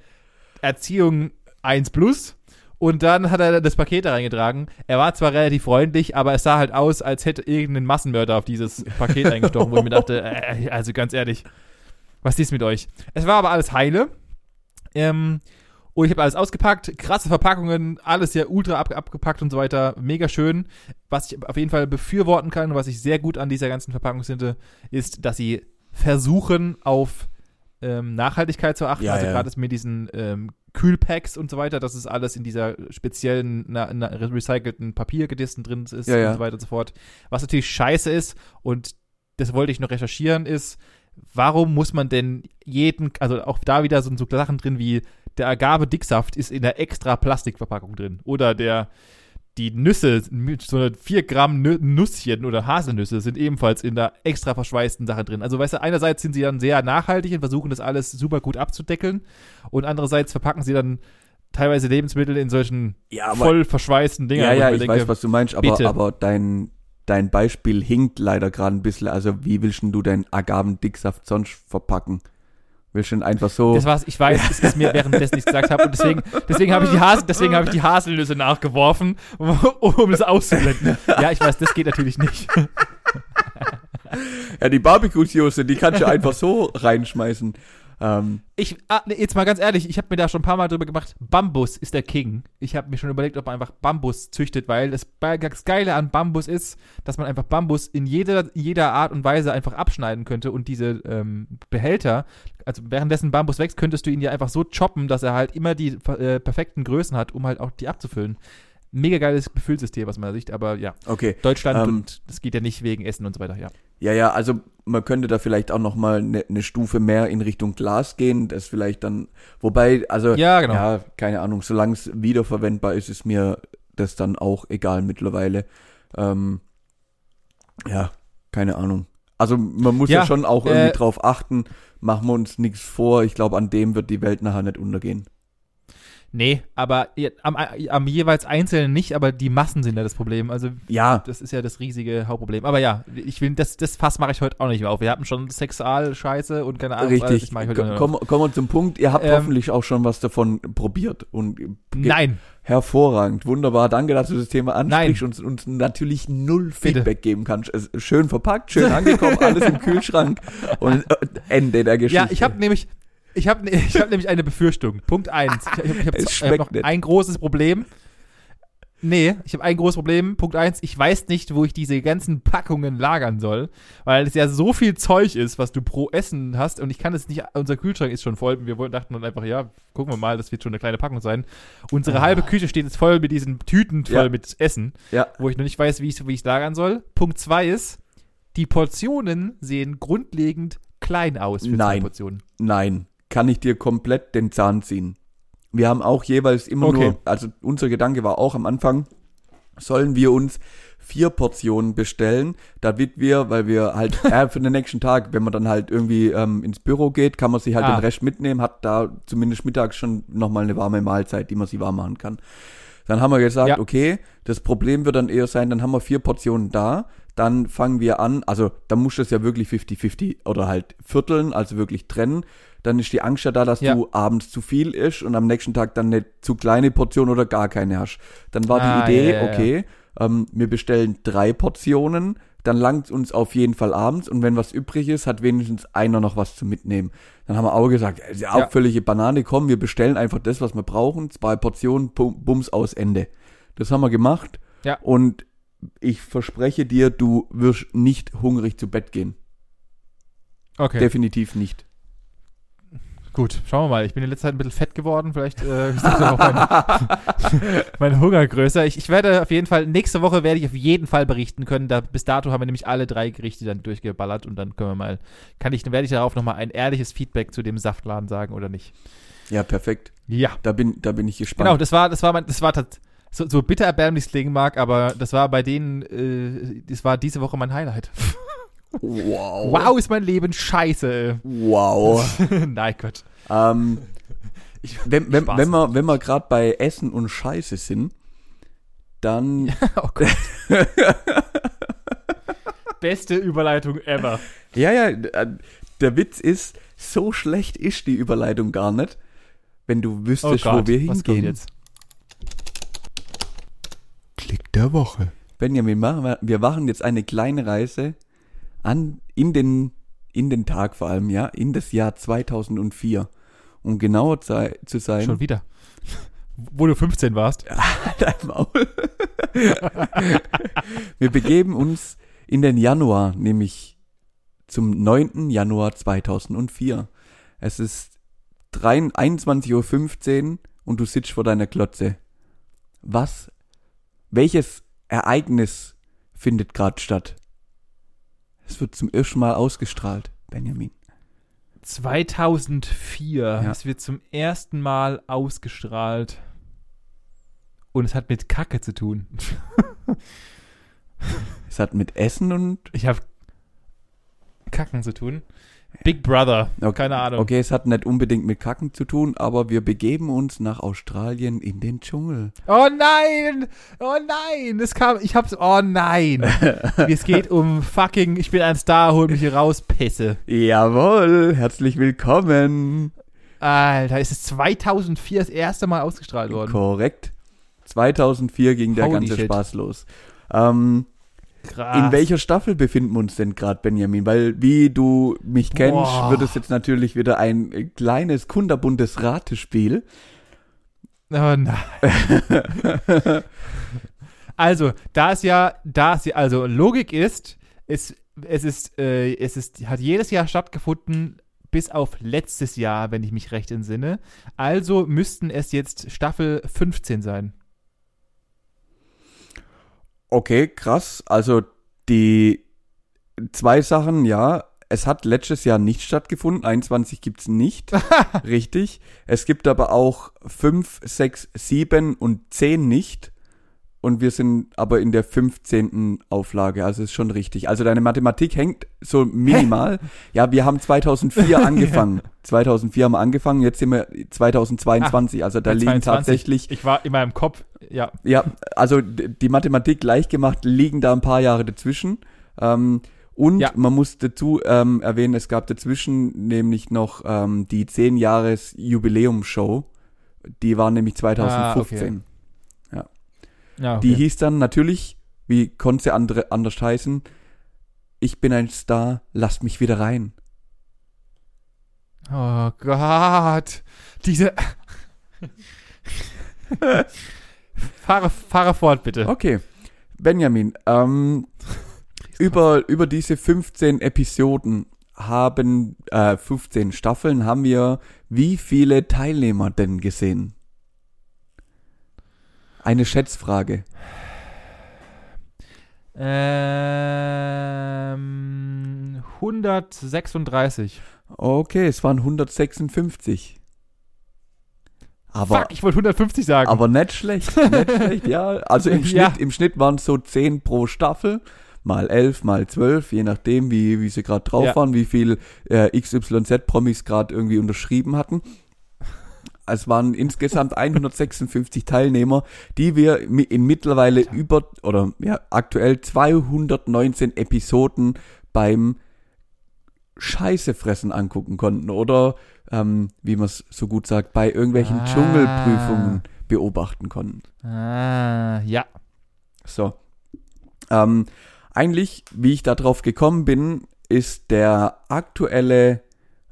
Erziehung 1 plus. Und dann hat er das Paket da reingetragen. Er war zwar relativ freundlich, aber es sah halt aus, als hätte irgendein Massenmörder auf dieses Paket eingestochen, wo ich mir dachte, äh, also ganz ehrlich, was ist mit euch? Es war aber alles heile. Ähm, und ich habe alles ausgepackt, krasse Verpackungen, alles ja ultra ab, abgepackt und so weiter, mega schön. Was ich auf jeden Fall befürworten kann und was ich sehr gut an dieser ganzen Verpackung finde, ist, dass sie versuchen auf ähm, Nachhaltigkeit zu achten. Ja, also ja. gerade mit diesen ähm, Kühlpacks und so weiter, dass es alles in dieser speziellen, na, na, recycelten Papiergedissen drin ist ja. und so weiter und so fort. Was natürlich scheiße ist und das wollte ich noch recherchieren, ist, warum muss man denn jeden, also auch da wieder so, so Sachen drin wie der Agave-Dicksaft ist in der extra Plastikverpackung drin oder der die Nüsse, so eine 4 Gramm Nü Nüsschen oder Haselnüsse sind ebenfalls in der extra verschweißten Sache drin. Also weißt du, einerseits sind sie dann sehr nachhaltig und versuchen das alles super gut abzudeckeln und andererseits verpacken sie dann teilweise Lebensmittel in solchen Ja, aber, voll verschweißten Dingern. ja, ja, ich denke, weiß, was du meinst, aber, bitte. aber dein, dein Beispiel hinkt leider gerade ein bisschen. Also, wie willst du deinen Agavendicksaft sonst verpacken? Willst du ihn einfach so. Das war's, ich weiß, es ist mir währenddessen nicht gesagt habe und deswegen, deswegen habe ich die Has deswegen habe ich die Haselnüsse nachgeworfen, um, das auszublenden. Ja, ich weiß, das geht natürlich nicht. ja, die Barbecue-Soße, die kannst du einfach so reinschmeißen. Ähm, Ich, ah, nee, jetzt mal ganz ehrlich, ich habe mir da schon ein paar Mal drüber gemacht, Bambus ist der King. Ich habe mir schon überlegt, ob man einfach Bambus züchtet, weil das, das Geile an Bambus ist, dass man einfach Bambus in jeder, jeder Art und Weise einfach abschneiden könnte und diese ähm, Behälter, also währenddessen Bambus wächst, könntest du ihn ja einfach so choppen, dass er halt immer die äh, perfekten Größen hat, um halt auch die abzufüllen. Mega geiles Befüllsystem aus meiner Sicht, aber ja, okay. Deutschland Ähm, und das geht ja nicht wegen Essen und so weiter, ja. Ja, ja, also man könnte da vielleicht auch noch mal eine ne Stufe mehr in Richtung Glas gehen, das vielleicht dann, wobei, also Ja, genau. ja, keine Ahnung, solange es wiederverwendbar ist, ist mir das dann auch egal mittlerweile. Ähm, ja, keine Ahnung. Also man muss ja, Ja, schon auch irgendwie äh, drauf achten, machen wir uns nichts vor. Ich glaube, an dem wird die Welt nachher nicht untergehen. Nee, aber am, am jeweils Einzelnen nicht, aber die Massen sind ja das Problem. Also Ja, Das ist ja das riesige Hauptproblem. Aber ja, ich will, das, das Fass mache ich heute auch nicht mehr auf. Wir hatten schon Sexualscheiße und keine Ahnung. also richtig. Das mache ich heute Ko- nicht Kommen wir zum Punkt. Ihr habt Ähm, hoffentlich auch schon was davon probiert und. Nein. Hervorragend, wunderbar. Danke, dass du das Thema ansprichst Nein. und uns natürlich null Bitte. Feedback geben kannst. Ist schön verpackt, schön angekommen, alles im Kühlschrank und äh, Ende der Geschichte. Ja, ich habe nämlich, ich habe ich hab nämlich eine Befürchtung. Punkt eins. Ich, ich, habe Es hab noch nicht. ein großes Problem. Nee, ich habe ein großes Problem. Punkt eins, ich weiß nicht, wo ich diese ganzen Packungen lagern soll, weil es ja so viel Zeug ist, was du pro Essen hast und ich kann es nicht, unser Kühlschrank ist schon voll. Wir dachten dann einfach, ja, gucken wir mal, das wird schon eine kleine Packung sein. Unsere Ah. halbe Küche steht jetzt voll mit diesen Tüten voll Ja. mit Essen, Ja, wo ich noch nicht weiß, wie ich wie ich lagern soll. Punkt zwei ist, die Portionen sehen grundlegend klein aus für Nein. Portionen. nein, kann ich dir komplett den Zahn ziehen. Wir haben auch jeweils immer Okay. nur, also unser Gedanke war auch am Anfang, sollen wir uns vier Portionen bestellen, damit wir, weil wir halt äh, für den nächsten Tag, wenn man dann halt irgendwie ähm, ins Büro geht, kann man sich halt Ah. den Rest mitnehmen, hat da zumindest mittags schon nochmal eine warme Mahlzeit, die man sich warm machen kann. Dann haben wir gesagt, Ja. okay, das Problem wird dann eher sein, dann haben wir vier Portionen da, dann fangen wir an, also da musst du es ja wirklich 50-50 oder halt vierteln, also wirklich trennen. Dann ist die Angst ja da, dass Ja. du abends zu viel isst und am nächsten Tag dann eine zu kleine Portion oder gar keine hast. Dann war Ah, die Idee, ja, ja, okay, ähm, wir bestellen drei Portionen, dann langt uns auf jeden Fall abends und wenn was übrig ist, hat wenigstens einer noch was zu mitnehmen. Dann haben wir auch gesagt, ist ja auch völlige Banane, komm, wir bestellen einfach das, was wir brauchen, zwei Portionen, bum- bums aus Ende. Das haben wir gemacht Ja. und ich verspreche dir, du wirst nicht hungrig zu Bett gehen. Okay. Definitiv nicht. Gut, schauen wir mal. Ich bin in letzter Zeit ein bisschen fett geworden. Vielleicht äh, ist das auch mein, mein Hunger größer. Ich, ich werde auf jeden Fall, nächste Woche werde ich auf jeden Fall berichten können. Da, bis dato haben wir nämlich alle drei Gerichte dann durchgeballert und dann können wir mal, kann ich, werde ich darauf nochmal ein ehrliches Feedback zu dem Saftladen sagen oder nicht. Ja, perfekt. Ja. Da bin, da bin ich gespannt. Genau, das war, das war mein, das war tats- so, so bitter erbärmlich es klingen mag, aber das war bei denen, äh, das war diese Woche mein Highlight. Wow. Wow, ist mein Leben scheiße. Wow. Nein, Gott. Ähm, wenn, wenn, Spaß. wenn wir, wenn wir gerade bei Essen und Scheiße sind, dann Oh Gott. Beste Überleitung ever. Ja, ja, äh, der Witz ist, so schlecht ist die Überleitung gar nicht, wenn du Oh wüsstest, Gott, wo wir hingehen. jetzt? Klick der Woche. Benjamin, machen wir, wir machen jetzt eine kleine Reise an, in den, in den Tag vor allem, ja, in das Jahr 2004. Um genauer zu, sein. Schon wieder. Wo du 15 warst. Dein Maul. wir begeben uns in den Januar, nämlich zum 9. Januar 2004. Es ist 3 21.15 Uhr und du sitzt vor deiner Klotze. Was, welches Ereignis findet gerade statt? Es wird zum ersten Mal ausgestrahlt, Benjamin. 2004. Ja. Es wird zum ersten Mal ausgestrahlt. Und es hat mit Kacke zu tun. Es hat mit Essen und Ich habe Kacken zu tun. Big Brother. Okay, Keine Ahnung. Okay, es hat nicht unbedingt mit Kacken zu tun, aber wir begeben uns nach Australien in den Dschungel. Oh nein! Oh nein! Es kam. Ich hab's. Oh nein! es geht um fucking. Ich bin ein Star, hol mich hier raus, Pisse. Jawohl, herzlich willkommen. Alter, ist es 2004 das erste Mal ausgestrahlt worden? Korrekt. 2004 ging der Holy ganze shit. Spaß los. Ähm, Krass. in welcher Staffel befinden wir uns denn gerade, Benjamin? Weil, wie du mich kennst, Boah. wird es jetzt natürlich wieder ein kleines, kunderbuntes Ratespiel. Oh nein. also, da es ja, da es ja, also Logik ist, es, es ist, äh, es ist, hat jedes Jahr stattgefunden, bis auf letztes Jahr, wenn ich mich recht entsinne. Also müssten es jetzt Staffel 15 sein. Okay, krass. Also die zwei Sachen, ja. Es hat letztes Jahr nicht stattgefunden. 21 gibt's nicht. Richtig. Es gibt aber auch 5, 6, 7 und 10 nicht. Und wir sind aber in der 15. Auflage. Also ist schon richtig. Also deine Mathematik hängt so minimal. Ja, wir haben 2004 angefangen. 2004 haben wir angefangen. Jetzt sind wir 2022. also da liegen 22. tatsächlich Ich war in meinem Kopf, ja. ja, also die Mathematik gleich gemacht, liegen da ein paar Jahre dazwischen. Ähm, und Ja. man muss dazu ähm, erwähnen, es gab dazwischen nämlich noch ähm, die 10 Jahres Jubiläum-Show. Die war nämlich 2015. ja okay. Die hieß dann natürlich, wie konnte sie andere, anders heißen, ich bin ein Star, lasst mich wieder rein. Oh Gott. Diese. fahre, fahre fort, bitte. Okay, Benjamin, ähm, über, über diese 15 Episoden haben, äh, 15 Staffeln haben wir wie viele Teilnehmer denn gesehen? Eine Schätzfrage. Ähm, 136. Okay, es waren 156. Aber, Fuck, ich wollte 150 sagen. aber nicht schlecht, nicht schlecht, ja. Also im Schnitt, Ja. im Schnitt waren es so 10 pro Staffel, mal 11, mal 12, je nachdem, wie, wie sie gerade drauf Ja. waren, wie viel äh, XYZ-Promis gerade irgendwie unterschrieben hatten. Es waren insgesamt 156 Teilnehmer, die wir in mittlerweile über oder ja aktuell 219 Episoden beim Scheißefressen angucken konnten oder ähm, wie man es so gut sagt, bei irgendwelchen Ah. Dschungelprüfungen beobachten konnten. Ah, ja. So. Ähm, eigentlich, wie ich da drauf gekommen bin, ist der aktuelle,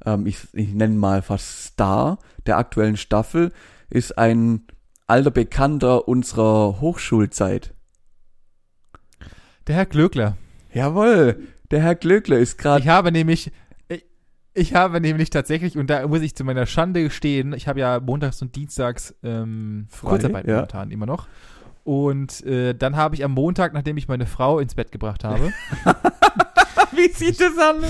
ähm, ich, ich nenne mal fast Star der aktuellen Staffel, ist ein alter Bekannter unserer Hochschulzeit. Der Herr Glöckler. Jawohl, der Herr Glöckler ist gerade. Ich habe nämlich, ich, ich habe nämlich tatsächlich, und da muss ich zu meiner Schande gestehen, ich habe ja montags und dienstags ähm, Frei, Kurzarbeit ja. momentan immer noch. Und äh, dann habe ich am Montag, nachdem ich meine Frau ins Bett gebracht habe, Wie sieht das an?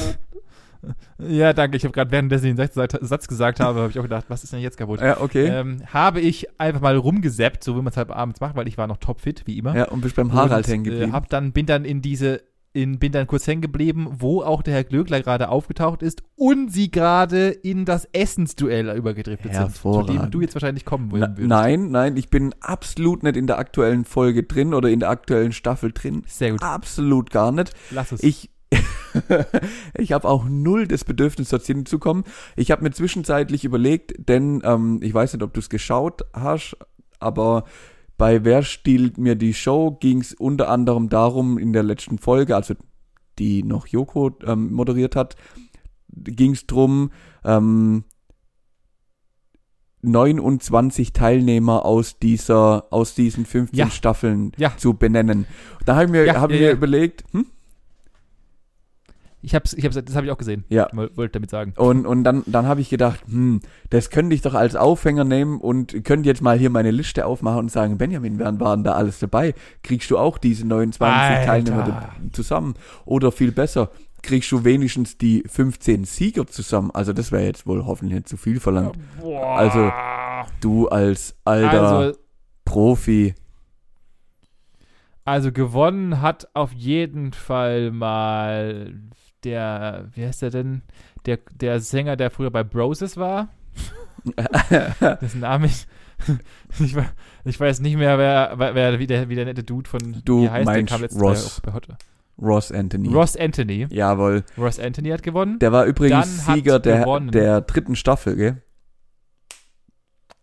ja, danke, ich habe gerade währenddessen den Satz, gesagt habe, habe ich auch gedacht, was ist denn jetzt kaputt? Ja, okay. Ähm, habe ich einfach mal rumgesappt, so wie man es halt abends macht, weil ich war noch topfit, wie immer. ja, und bist beim Harald hängen geblieben. Äh, dann, bin dann in diese, in, bin dann kurz hängen geblieben, wo auch der Herr Glöckler gerade aufgetaucht ist und sie gerade in das Essensduell übergedriftet sind, zu dem du jetzt wahrscheinlich kommen Na, würdest. nein, nein, ich bin absolut nicht in der aktuellen Folge drin oder in der aktuellen Staffel drin. Sehr gut, Absolut gar nicht. lass es. Ich, ich habe auch null das Bedürfnis, dorthin zu kommen. Ich habe mir zwischenzeitlich überlegt, denn ähm, ich weiß nicht, ob du es geschaut hast, aber bei Wer stiehlt mir die Show ging es unter anderem darum in der letzten Folge, also die noch Joko ähm, moderiert hat, ging es drum, ähm, 29 Teilnehmer aus dieser, aus diesen 15 Ja. Staffeln Ja. zu benennen. Da habe ich mir, Ja, hab ja, ich mir ja. überlegt, hm? Ich hab's, ich hab's, das habe ich auch gesehen. Ja. Wollte damit sagen. Und, und dann, dann habe ich gedacht, hm, das könnte ich doch als Aufhänger nehmen und könnte jetzt mal hier meine Liste aufmachen und sagen, Benjamin, wer waren da alles dabei? Kriegst du auch diese 29 Alter. Teilnehmer zusammen? Oder viel besser, kriegst du wenigstens die 15 Sieger zusammen? Also das wäre jetzt wohl hoffentlich nicht zu viel verlangt. Boah. Also, Du als alter also, Profi. also gewonnen hat auf jeden Fall mal der, wie heißt der denn? Der, der Sänger, der früher bei Broses war. Dessen Name ich. Ich, ich weiß nicht mehr, wer, wer, wie, der, wie der nette Dude von Du wie heißt, der meinst kam letztes Ross. Ross Anthony. Ross Anthony. Jawohl. Ross Anthony hat gewonnen. Der war übrigens Dann Sieger der, gewonnen. der dritten Staffel, gell?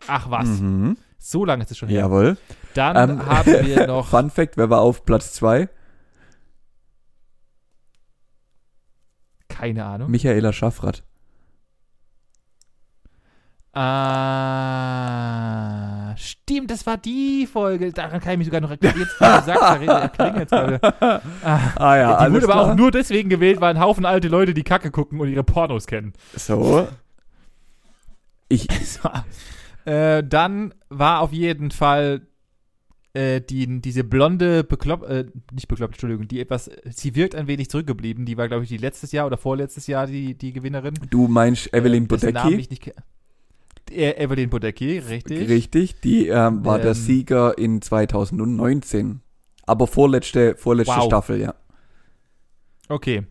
Ach was, Mhm. so lange ist es schon her. Jawohl. Dann Ähm, haben wir noch. Fun Fact, wer war auf Platz 2? Keine Ahnung. Michaela Schaffrath. Ah, stimmt, das war die Folge. Daran kann ich mich sogar noch erinnern. Jetzt, du sagst, da klingelt gerade. Ah, Ah ja, die wurde aber auch nur deswegen gewählt, weil ein Haufen alte Leute die Kacke gucken und ihre Pornos kennen. So. Ich. Äh, dann war auf jeden Fall äh, die, diese blonde, bekloppt, äh, nicht bekloppt, Entschuldigung, die etwas, sie wirkt ein wenig zurückgeblieben. Die war, glaube ich, die letztes Jahr oder vorletztes Jahr die, die Gewinnerin. du meinst Evelyn Äh, dessen Namen Bodecki? ich nicht äh, Evelyn Bodecki, richtig. Richtig, die ähm, war der Ähm, Sieger in 2019. Aber vorletzte, vorletzte Wow. Staffel, ja. Okay.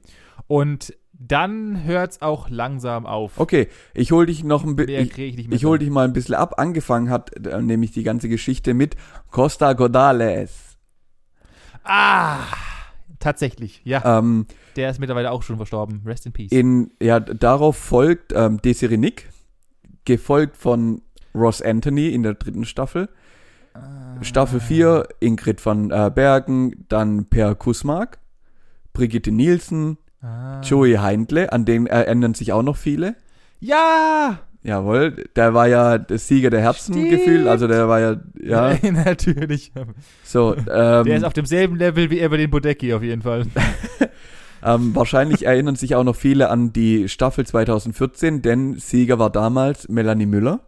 Und dann hört's auch langsam auf. Okay, ich hol dich noch ein bisschen. Ich, ich ich hol dich mal ein bisschen ab. Angefangen hat äh, nämlich die ganze Geschichte mit Costa Godales. Ah, tatsächlich. Ja, Ähm, der ist mittlerweile auch schon verstorben. Rest in peace. in, ja, darauf folgt ähm, Desiree Nick, gefolgt von Ross Anthony in der dritten Staffel. Ah. Staffel 4 Ingrid van äh, Bergen, dann Per Kusmark, Brigitte Nielsen, Ah. Joey Heindle, an den erinnern sich auch noch viele. Ja! Jawohl, der war ja der Sieger der Herzen Stimmt. gefühlt, also der war ja, ja, natürlich. so, ähm, Der ist auf demselben Level wie Evelyn Bodecki auf jeden Fall. ähm, wahrscheinlich erinnern sich auch noch viele an die Staffel 2014, denn Sieger war damals Melanie Müller.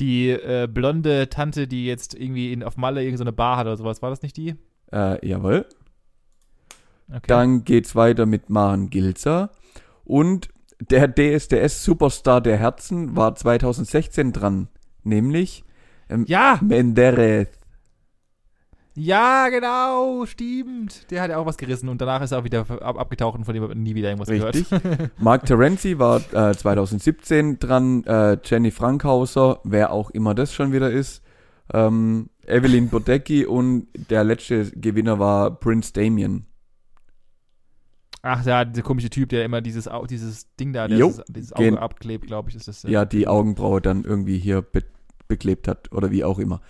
Die äh, blonde Tante, die jetzt irgendwie in, auf Malle irgendeine so eine Bar hat oder sowas, war das nicht die? Äh, jawohl. Okay. Dann geht's weiter mit Maren Gilzer. Und der DSDS-Superstar der Herzen war 2016 dran. Nämlich ähm, ja! Menderes. Ja, genau, stimmt. Der hat ja auch was gerissen und danach ist er auch wieder ab abgetaucht und von dem hat nie wieder irgendwas Richtig. gehört. Mark Terenzi war äh, 2017 dran, äh, Jenny Frankhauser, wer auch immer das schon wieder ist, ähm, Evelyn Bodecki und der letzte Gewinner war Prince Damien. Ach ja, dieser komische Typ, der immer dieses, Au- dieses Ding da, der Jo, dieses, dieses Auge gen- abklebt, glaube ich, ist das. Ja, die Augenbraue dann irgendwie hier be beklebt hat oder wie auch immer.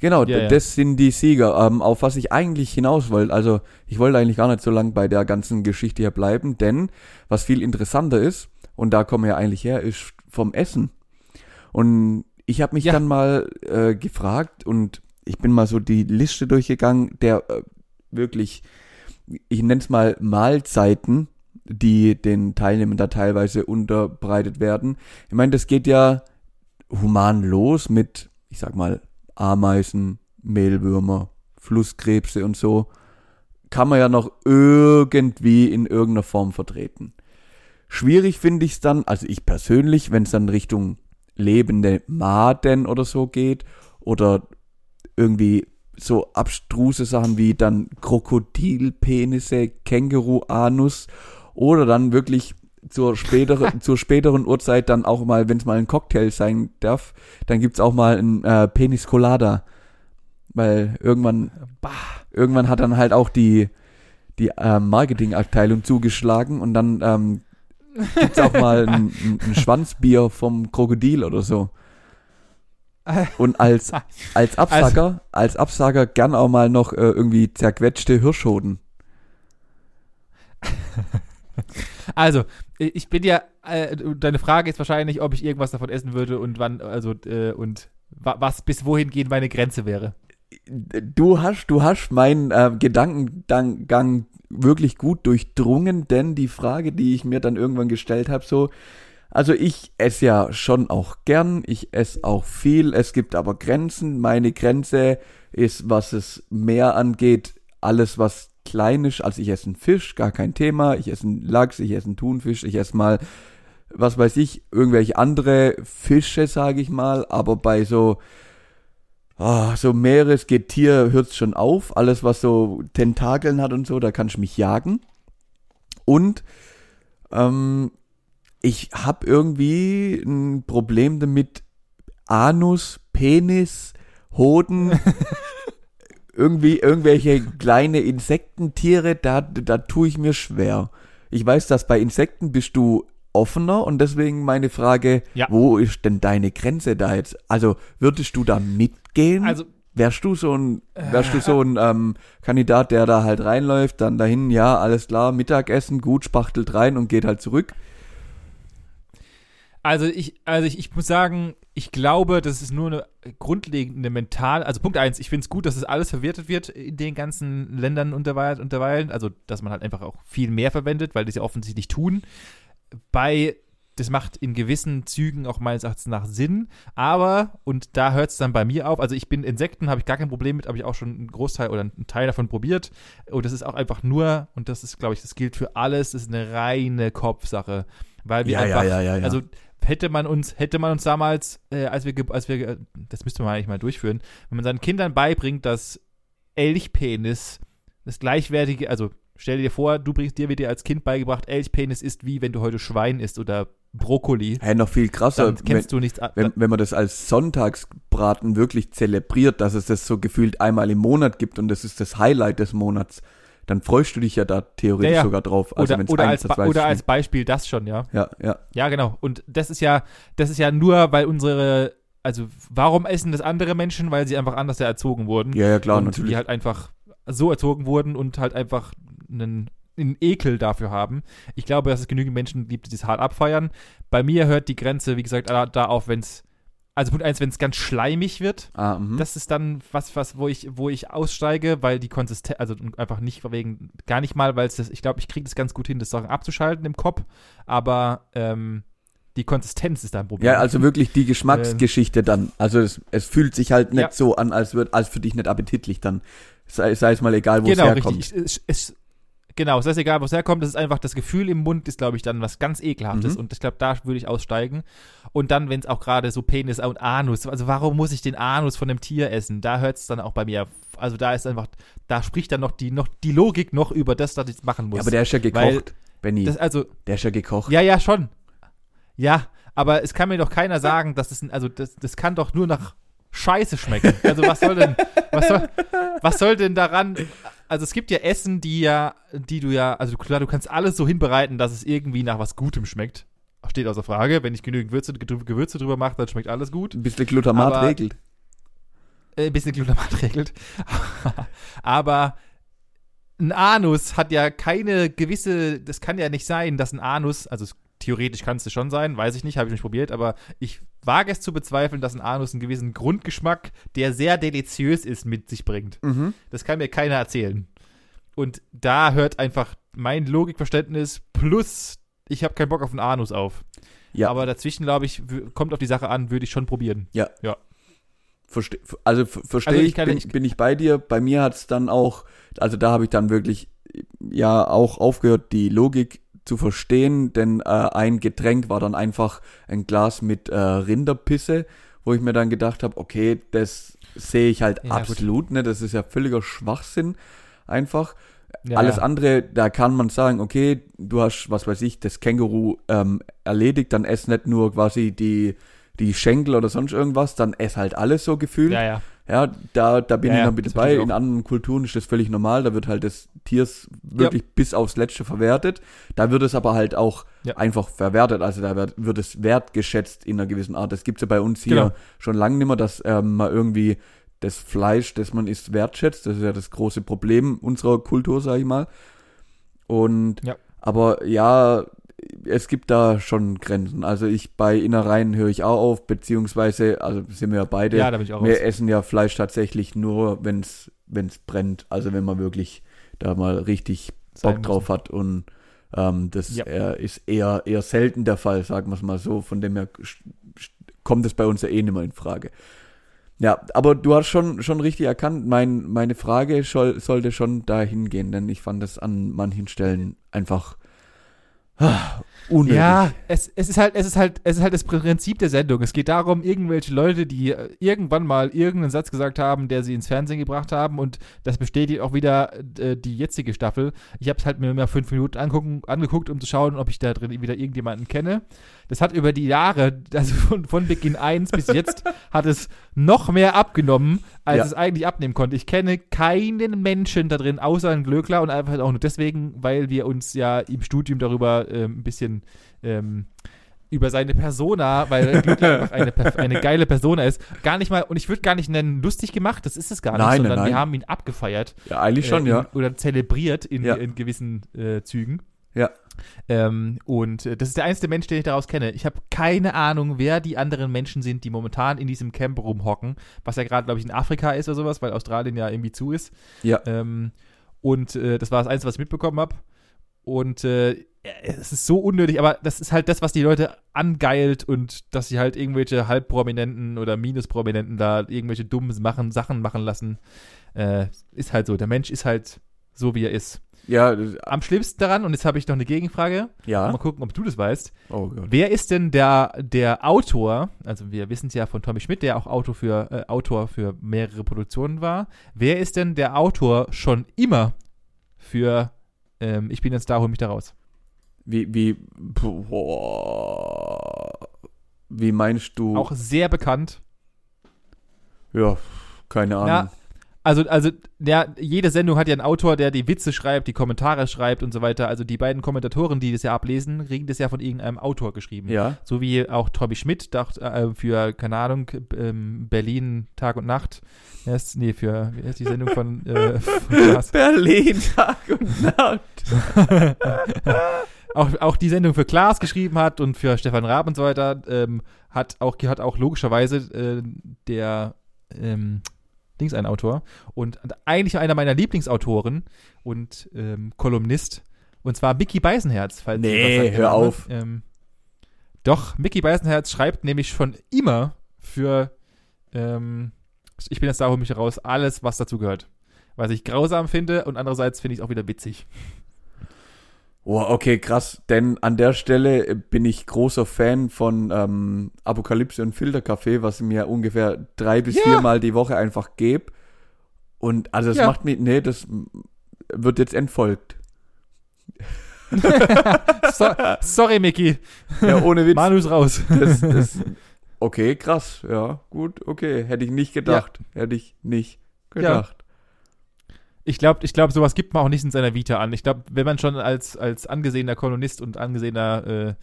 Genau, Ja, ja. das sind die Sieger. Ähm, auf was ich eigentlich hinaus wollte, also ich wollte eigentlich gar nicht so lange bei der ganzen Geschichte hier bleiben, denn was viel interessanter ist, und da kommen wir ja eigentlich her, ist vom Essen. Und ich habe mich Ja. dann mal äh, gefragt und ich bin mal so die Liste durchgegangen, der äh, wirklich, ich nenne es mal Mahlzeiten, die den Teilnehmern da teilweise unterbreitet werden. Ich meine, das geht ja human los mit, ich sag mal, Ameisen, Mehlwürmer, Flusskrebse und so. Kann man ja noch irgendwie in irgendeiner Form vertreten. Schwierig finde ich es dann, also ich persönlich, wenn es dann Richtung lebende Maden oder so geht oder irgendwie so abstruse Sachen wie dann Krokodilpenisse, Känguru-Anus oder dann wirklich zur späteren, zur späteren Uhrzeit dann auch mal, wenn es mal ein Cocktail sein darf, dann gibt's auch mal ein äh, Penis Colada. Weil irgendwann, Bah. irgendwann hat dann halt auch die, die äh, Marketingabteilung zugeschlagen und dann ähm, gibt's auch mal ein, ein, ein Schwanzbier vom Krokodil oder so. Und als, als Absager, als Absager gern auch mal noch äh, irgendwie zerquetschte Hirschhoden. Also, ich bin ja, äh, deine Frage ist wahrscheinlich, ob ich irgendwas davon essen würde und wann, also, äh, und wa was bis wohin gehen meine Grenze wäre. Du hast, du hast meinen äh, Gedankengang wirklich gut durchdrungen, denn die Frage, die ich mir dann irgendwann gestellt habe, so, also ich esse ja schon auch gern, ich esse auch viel, es gibt aber Grenzen. Meine Grenze ist, was es mehr angeht, alles was klein ist. Also ich esse einen Fisch, gar kein Thema. Ich esse einen Lachs, ich esse einen Thunfisch, ich esse mal, was weiß ich, irgendwelche andere Fische, sage ich mal. Aber bei so Ah, so Meeresgetier hört's schon auf. Alles, was so Tentakeln hat und so, da kannst du mich jagen. Und ähm, ich habe irgendwie ein Problem damit, Anus, Penis, Hoden, irgendwie irgendwelche kleine Insektentiere, da, da tue ich mir schwer. Ich weiß, dass bei Insekten bist du offener und deswegen meine Frage, Ja. wo ist denn deine Grenze da jetzt? Also würdest du da mitgehen? Also, wärst du so ein, wärst du so ein ähm, Kandidat, der da halt reinläuft, dann dahin, ja, alles klar, Mittagessen, gut, spachtelt rein und geht halt zurück? Also ich, also ich, ich muss sagen, ich glaube, das ist nur eine grundlegende mental, also Punkt eins, ich finde es gut, dass es alles verwertet wird in den ganzen Ländern unterweilen, unterweilen, also dass man halt einfach auch viel mehr verwendet, weil die es ja offensichtlich tun. Bei, das macht in gewissen Zügen auch meines Erachtens nach Sinn, aber, und da hört es dann bei mir auf, also ich bin Insekten, habe ich gar kein Problem mit, habe ich auch schon einen Großteil oder einen Teil davon probiert und das ist auch einfach nur, und das ist, glaube ich, das gilt für alles, das ist eine reine Kopfsache, weil wir Ja, ja, einfach, ja, ja, ja. also hätte man uns, hätte man uns damals, äh, als wir, als wir, äh, das müsste man eigentlich mal durchführen, wenn man seinen Kindern beibringt, dass Elchpenis das gleichwertige, also stell dir vor, du bringst dir wird dir als Kind beigebracht, Elchpenis ist wie wenn du heute Schwein isst oder Brokkoli. Hey, noch viel krasser, Dann kennst du nichts. wenn, wenn man das als Sonntagsbraten wirklich zelebriert, dass es das so gefühlt einmal im Monat gibt und das ist das Highlight des Monats, dann freust du dich ja da theoretisch Ja, ja. sogar drauf. Also oder, wenn's oder, als, oder als. Beispiel das schon, ja. ja, ja. Ja, genau. Und das ist ja, das ist ja nur, weil unsere, also warum essen das andere Menschen? Weil sie einfach anders erzogen wurden. Ja, ja, klar, und natürlich. die halt einfach so erzogen wurden und halt einfach einen, einen Ekel dafür haben. Ich glaube, dass es genügend Menschen gibt, die das hart abfeiern. Bei mir hört die Grenze, wie gesagt, da, da auf, wenn es, also Punkt eins, wenn es ganz schleimig wird, ah, mhm. das ist dann was, was, wo ich, wo ich aussteige, weil die Konsistenz, also einfach nicht wegen, gar nicht mal, weil es das, ich glaube, ich kriege das ganz gut hin, das Sachen abzuschalten im Kopf, aber ähm, die Konsistenz ist da ein Problem. Ja, also wirklich die Geschmacksgeschichte dann. Also es, es fühlt sich halt nicht Ja. so an, als wird, als für dich nicht appetitlich dann. Sei, sei es mal egal, wo genau, es herkommt. richtig. Ich, es, es, Genau, es ist egal, wo es herkommt. Das ist einfach das Gefühl im Mund, ist, glaube ich, dann was ganz Ekelhaftes. Mhm. Und ich glaube, da würde ich aussteigen. Und dann, wenn es auch gerade so Penis und Anus, also warum muss ich den Anus von einem Tier essen? Da hört es dann auch bei mir. Also da ist einfach, da spricht dann noch die, noch die Logik noch über das, was ich machen muss. Ja, aber der ist ja Weil gekocht, Benny. das, also, Der ist ja gekocht. ja, ja, schon. Ja, aber es kann mir doch keiner sagen, dass es, also das, das kann doch nur nach Scheiße schmecken. Also was soll denn, was soll, was soll denn daran, also es gibt ja Essen, die ja, die du ja, also klar, du kannst alles so hinbereiten, dass es irgendwie nach was Gutem schmeckt. Steht außer Frage, wenn ich genügend Würze, Gewürze drüber mache, dann schmeckt alles gut. Ein bisschen Glutamat Aber- regelt. Äh, ein bisschen Glutamat regelt. Aber ein Anus hat ja keine gewisse, das kann ja nicht sein, dass ein Anus, also es, theoretisch kann es das schon sein, weiß ich nicht, habe ich nicht probiert, aber ich wage es zu bezweifeln, dass ein Anus einen gewissen Grundgeschmack, der sehr deliziös ist, mit sich bringt. Mhm. Das kann mir keiner erzählen. Und da hört einfach mein Logikverständnis plus ich habe keinen Bock auf einen Anus auf. Ja. Aber dazwischen, glaube ich, kommt auf die Sache an, würde ich schon probieren. Verste also ver- verstehe Also ich bin, ich- bin ich bei dir. Bei mir hat's dann auch, also da habe ich dann wirklich ja auch aufgehört, die Logik zu verstehen, denn äh, ein Getränk war dann einfach ein Glas mit äh, Rinderpisse, wo ich mir dann gedacht habe, okay, das sehe ich halt Ja, gut. absolut, ne, das ist ja völliger Schwachsinn einfach. Ja, Alles ja. andere, da kann man sagen, okay, du hast, was weiß ich, das Känguru ähm, erledigt, dann ess nicht nur quasi die, die Schenkel oder sonst irgendwas, dann ess halt alles so gefühlt. Ja, ja. Ja, da, da bin Ja, ich ja, noch mit dabei. In anderen Kulturen ist das völlig normal. Da wird halt das Tiers wirklich bis aufs Letzte verwertet. Da wird es aber halt auch Ja. einfach verwertet. Also da wird, wird es wertgeschätzt in einer gewissen Art. Das gibt's ja bei uns hier Genau. schon lange nicht mehr, dass ähm, man irgendwie das Fleisch, das man isst, wertschätzt. Das ist ja das große Problem unserer Kultur, sag ich mal. Und Ja. aber ja, es gibt da schon Grenzen. Also ich bei Innereien höre ich auch auf, beziehungsweise, also sind wir ja beide. Ja, da bin ich auch Wir raus. essen ja Fleisch tatsächlich nur, wenn es brennt. Also wenn man wirklich da mal richtig Sein Bock drauf hat und ähm, das Ja. äh, ist eher eher selten der Fall, sagen wir es mal so. Von dem her kommt es bei uns ja eh nicht mehr in Frage. Ja, aber du hast schon schon richtig erkannt, mein, meine Frage soll, sollte schon dahin gehen, denn ich fand das an manchen Stellen einfach unnötig. Ja, es, es ist halt, es ist halt, es ist halt das Prinzip der Sendung. Es geht darum, irgendwelche Leute, die äh, irgendwann mal irgendeinen Satz gesagt haben, der sie ins Fernsehen gebracht haben und das bestätigt auch wieder äh, die jetzige Staffel. Ich habe es halt mir mal fünf Minuten angucken, angeguckt, um zu schauen, ob ich da drin wieder irgendjemanden kenne. Das hat über die Jahre, also von, von Beginn 1 bis jetzt, hat es noch mehr abgenommen, als Ja. es eigentlich abnehmen konnte. Ich kenne keinen Menschen da drin, außer einen Glöckler und einfach auch nur deswegen, weil wir uns ja im Studium darüber ähm, ein bisschen ähm, über seine Persona, weil Glöckler einfach eine, eine geile Persona ist, gar nicht mal, und ich würde gar nicht nennen, lustig gemacht, das ist es gar nicht, Nein, nein, sondern wir nein. haben ihn abgefeiert. Ja, eigentlich schon, äh, ja. in, Oder zelebriert in, Ja. in gewissen äh, Zügen. Ja. Ähm, und äh, das ist der einzige Mensch, den ich daraus kenne. Ich habe keine Ahnung, wer die anderen Menschen sind, die momentan in diesem Camp rumhocken, was ja gerade, glaube ich, in Afrika ist oder sowas, weil Australien ja irgendwie zu ist. Ja. Ähm, und äh, das war das Einzige, was ich mitbekommen habe. Und äh, ja, es ist so unnötig, aber das ist halt das, was die Leute angeilt und dass sie halt irgendwelche Halbprominenten oder Minusprominenten da irgendwelche dummen machen, Sachen machen lassen. Äh, ist halt so. Der Mensch ist halt so, wie er ist. Ja, das- Am schlimmsten daran, und jetzt habe ich noch eine Gegenfrage, ja. mal gucken, ob du das weißt. Oh Gott. Wer ist denn der, der Autor, also wir wissen es ja von Tommy Schmidt, der auch Autor für, äh, Autor für mehrere Produktionen war. Wer ist denn der Autor schon immer für ähm, Ich bin ein Star, hol mich da raus? Wie, wie, boah, wie meinst du? Auch sehr bekannt. ja, keine Ahnung. Na, also, also, ja, jede Sendung hat ja einen Autor, der die Witze schreibt, die Kommentare schreibt und so weiter. Also die beiden Kommentatoren, die das ja ablesen, kriegen das ja von irgendeinem Autor geschrieben. ja, So wie auch Tommy Schmidt dacht, äh, für, keine Ahnung, ähm, Berlin Tag und Nacht. Ist, nee, für, wie heißt die Sendung von, äh, von Klaas? Berlin Tag und Nacht. auch, auch die Sendung für Klaas geschrieben hat und für Stefan Raab und so weiter, ähm, hat auch, hat auch logischerweise äh, der ähm, Dings ein Autor und eigentlich einer meiner Lieblingsautoren und ähm, Kolumnist und zwar Mickey Beisenherz. Falls Nee, hör Name. auf. Ähm, doch, Mickey Beisenherz schreibt nämlich schon immer für ähm, ich bin jetzt da, hol mich raus, alles, was dazu gehört. Was ich grausam finde und andererseits finde ich es auch wieder witzig. Oh, okay, krass. Denn an der Stelle bin ich großer Fan von ähm, Apokalypse und Filterkaffee, was ich mir ungefähr drei bis Ja. viermal die Woche einfach gebe. Und also das Ja. macht mich, nee, das wird jetzt entfolgt. So, sorry, Mickey. Ja, ohne Witz. Manus raus. Das, das, okay, krass. Ja, gut, okay. Hätte ich nicht gedacht. Hätte ich nicht gedacht. Ich glaube, ich glaub, sowas gibt man auch nicht in seiner Vita an. Ich glaube, wenn man schon als, als angesehener Kolumnist und angesehener, äh,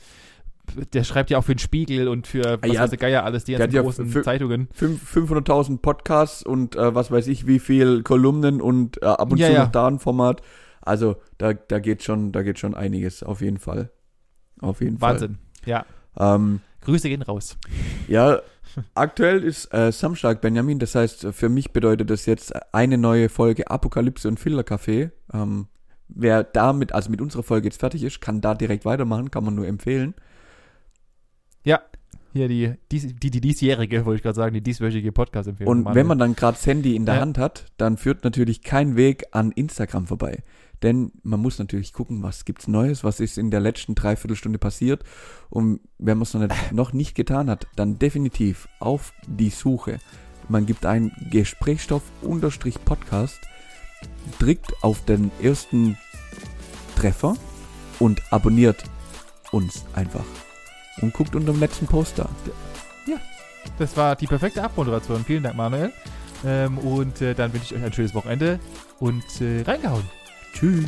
der schreibt ja auch für den Spiegel und für was Ja, weiß der Geier alles, die ganzen ja großen für- Zeitungen. Fünf- 500.000 Podcasts und äh, was weiß ich, wie viel Kolumnen und äh, ab und Ja, zu ja. noch da ein Format. Also da, da geht schon, da geht schon einiges, auf jeden Fall. Auf jeden Wahnsinn. Ja. Fall. Ähm, Grüße gehen raus. ja, aktuell ist äh, Samstag, Benjamin. Das heißt, für mich bedeutet das jetzt eine neue Folge Apokalypse und Filterkaffee. Ähm, wer damit, also mit unserer Folge jetzt fertig ist, kann da direkt weitermachen, kann man nur empfehlen. Ja. Hier die, dies, die, die diesjährige, wollte ich gerade sagen, die dieswöchige Podcast-Empfehlung. Und Manuel. wenn man dann gerade das Handy in der Ja. Hand hat, dann führt natürlich kein Weg an Instagram vorbei. Denn man muss natürlich gucken, was gibt's Neues, was ist in der letzten Dreiviertelstunde passiert. Und wenn man es noch nicht, noch nicht getan hat, dann definitiv auf die Suche. Man gibt ein Gesprächsstoff-Podcast, drückt auf den ersten Treffer und abonniert uns einfach. Und guckt unter dem letzten Poster. Das war die perfekte Abmoderation. Vielen Dank, Manuel. Ähm, und äh, dann wünsche ich euch ein schönes Wochenende und äh, reingehauen. Tschüss.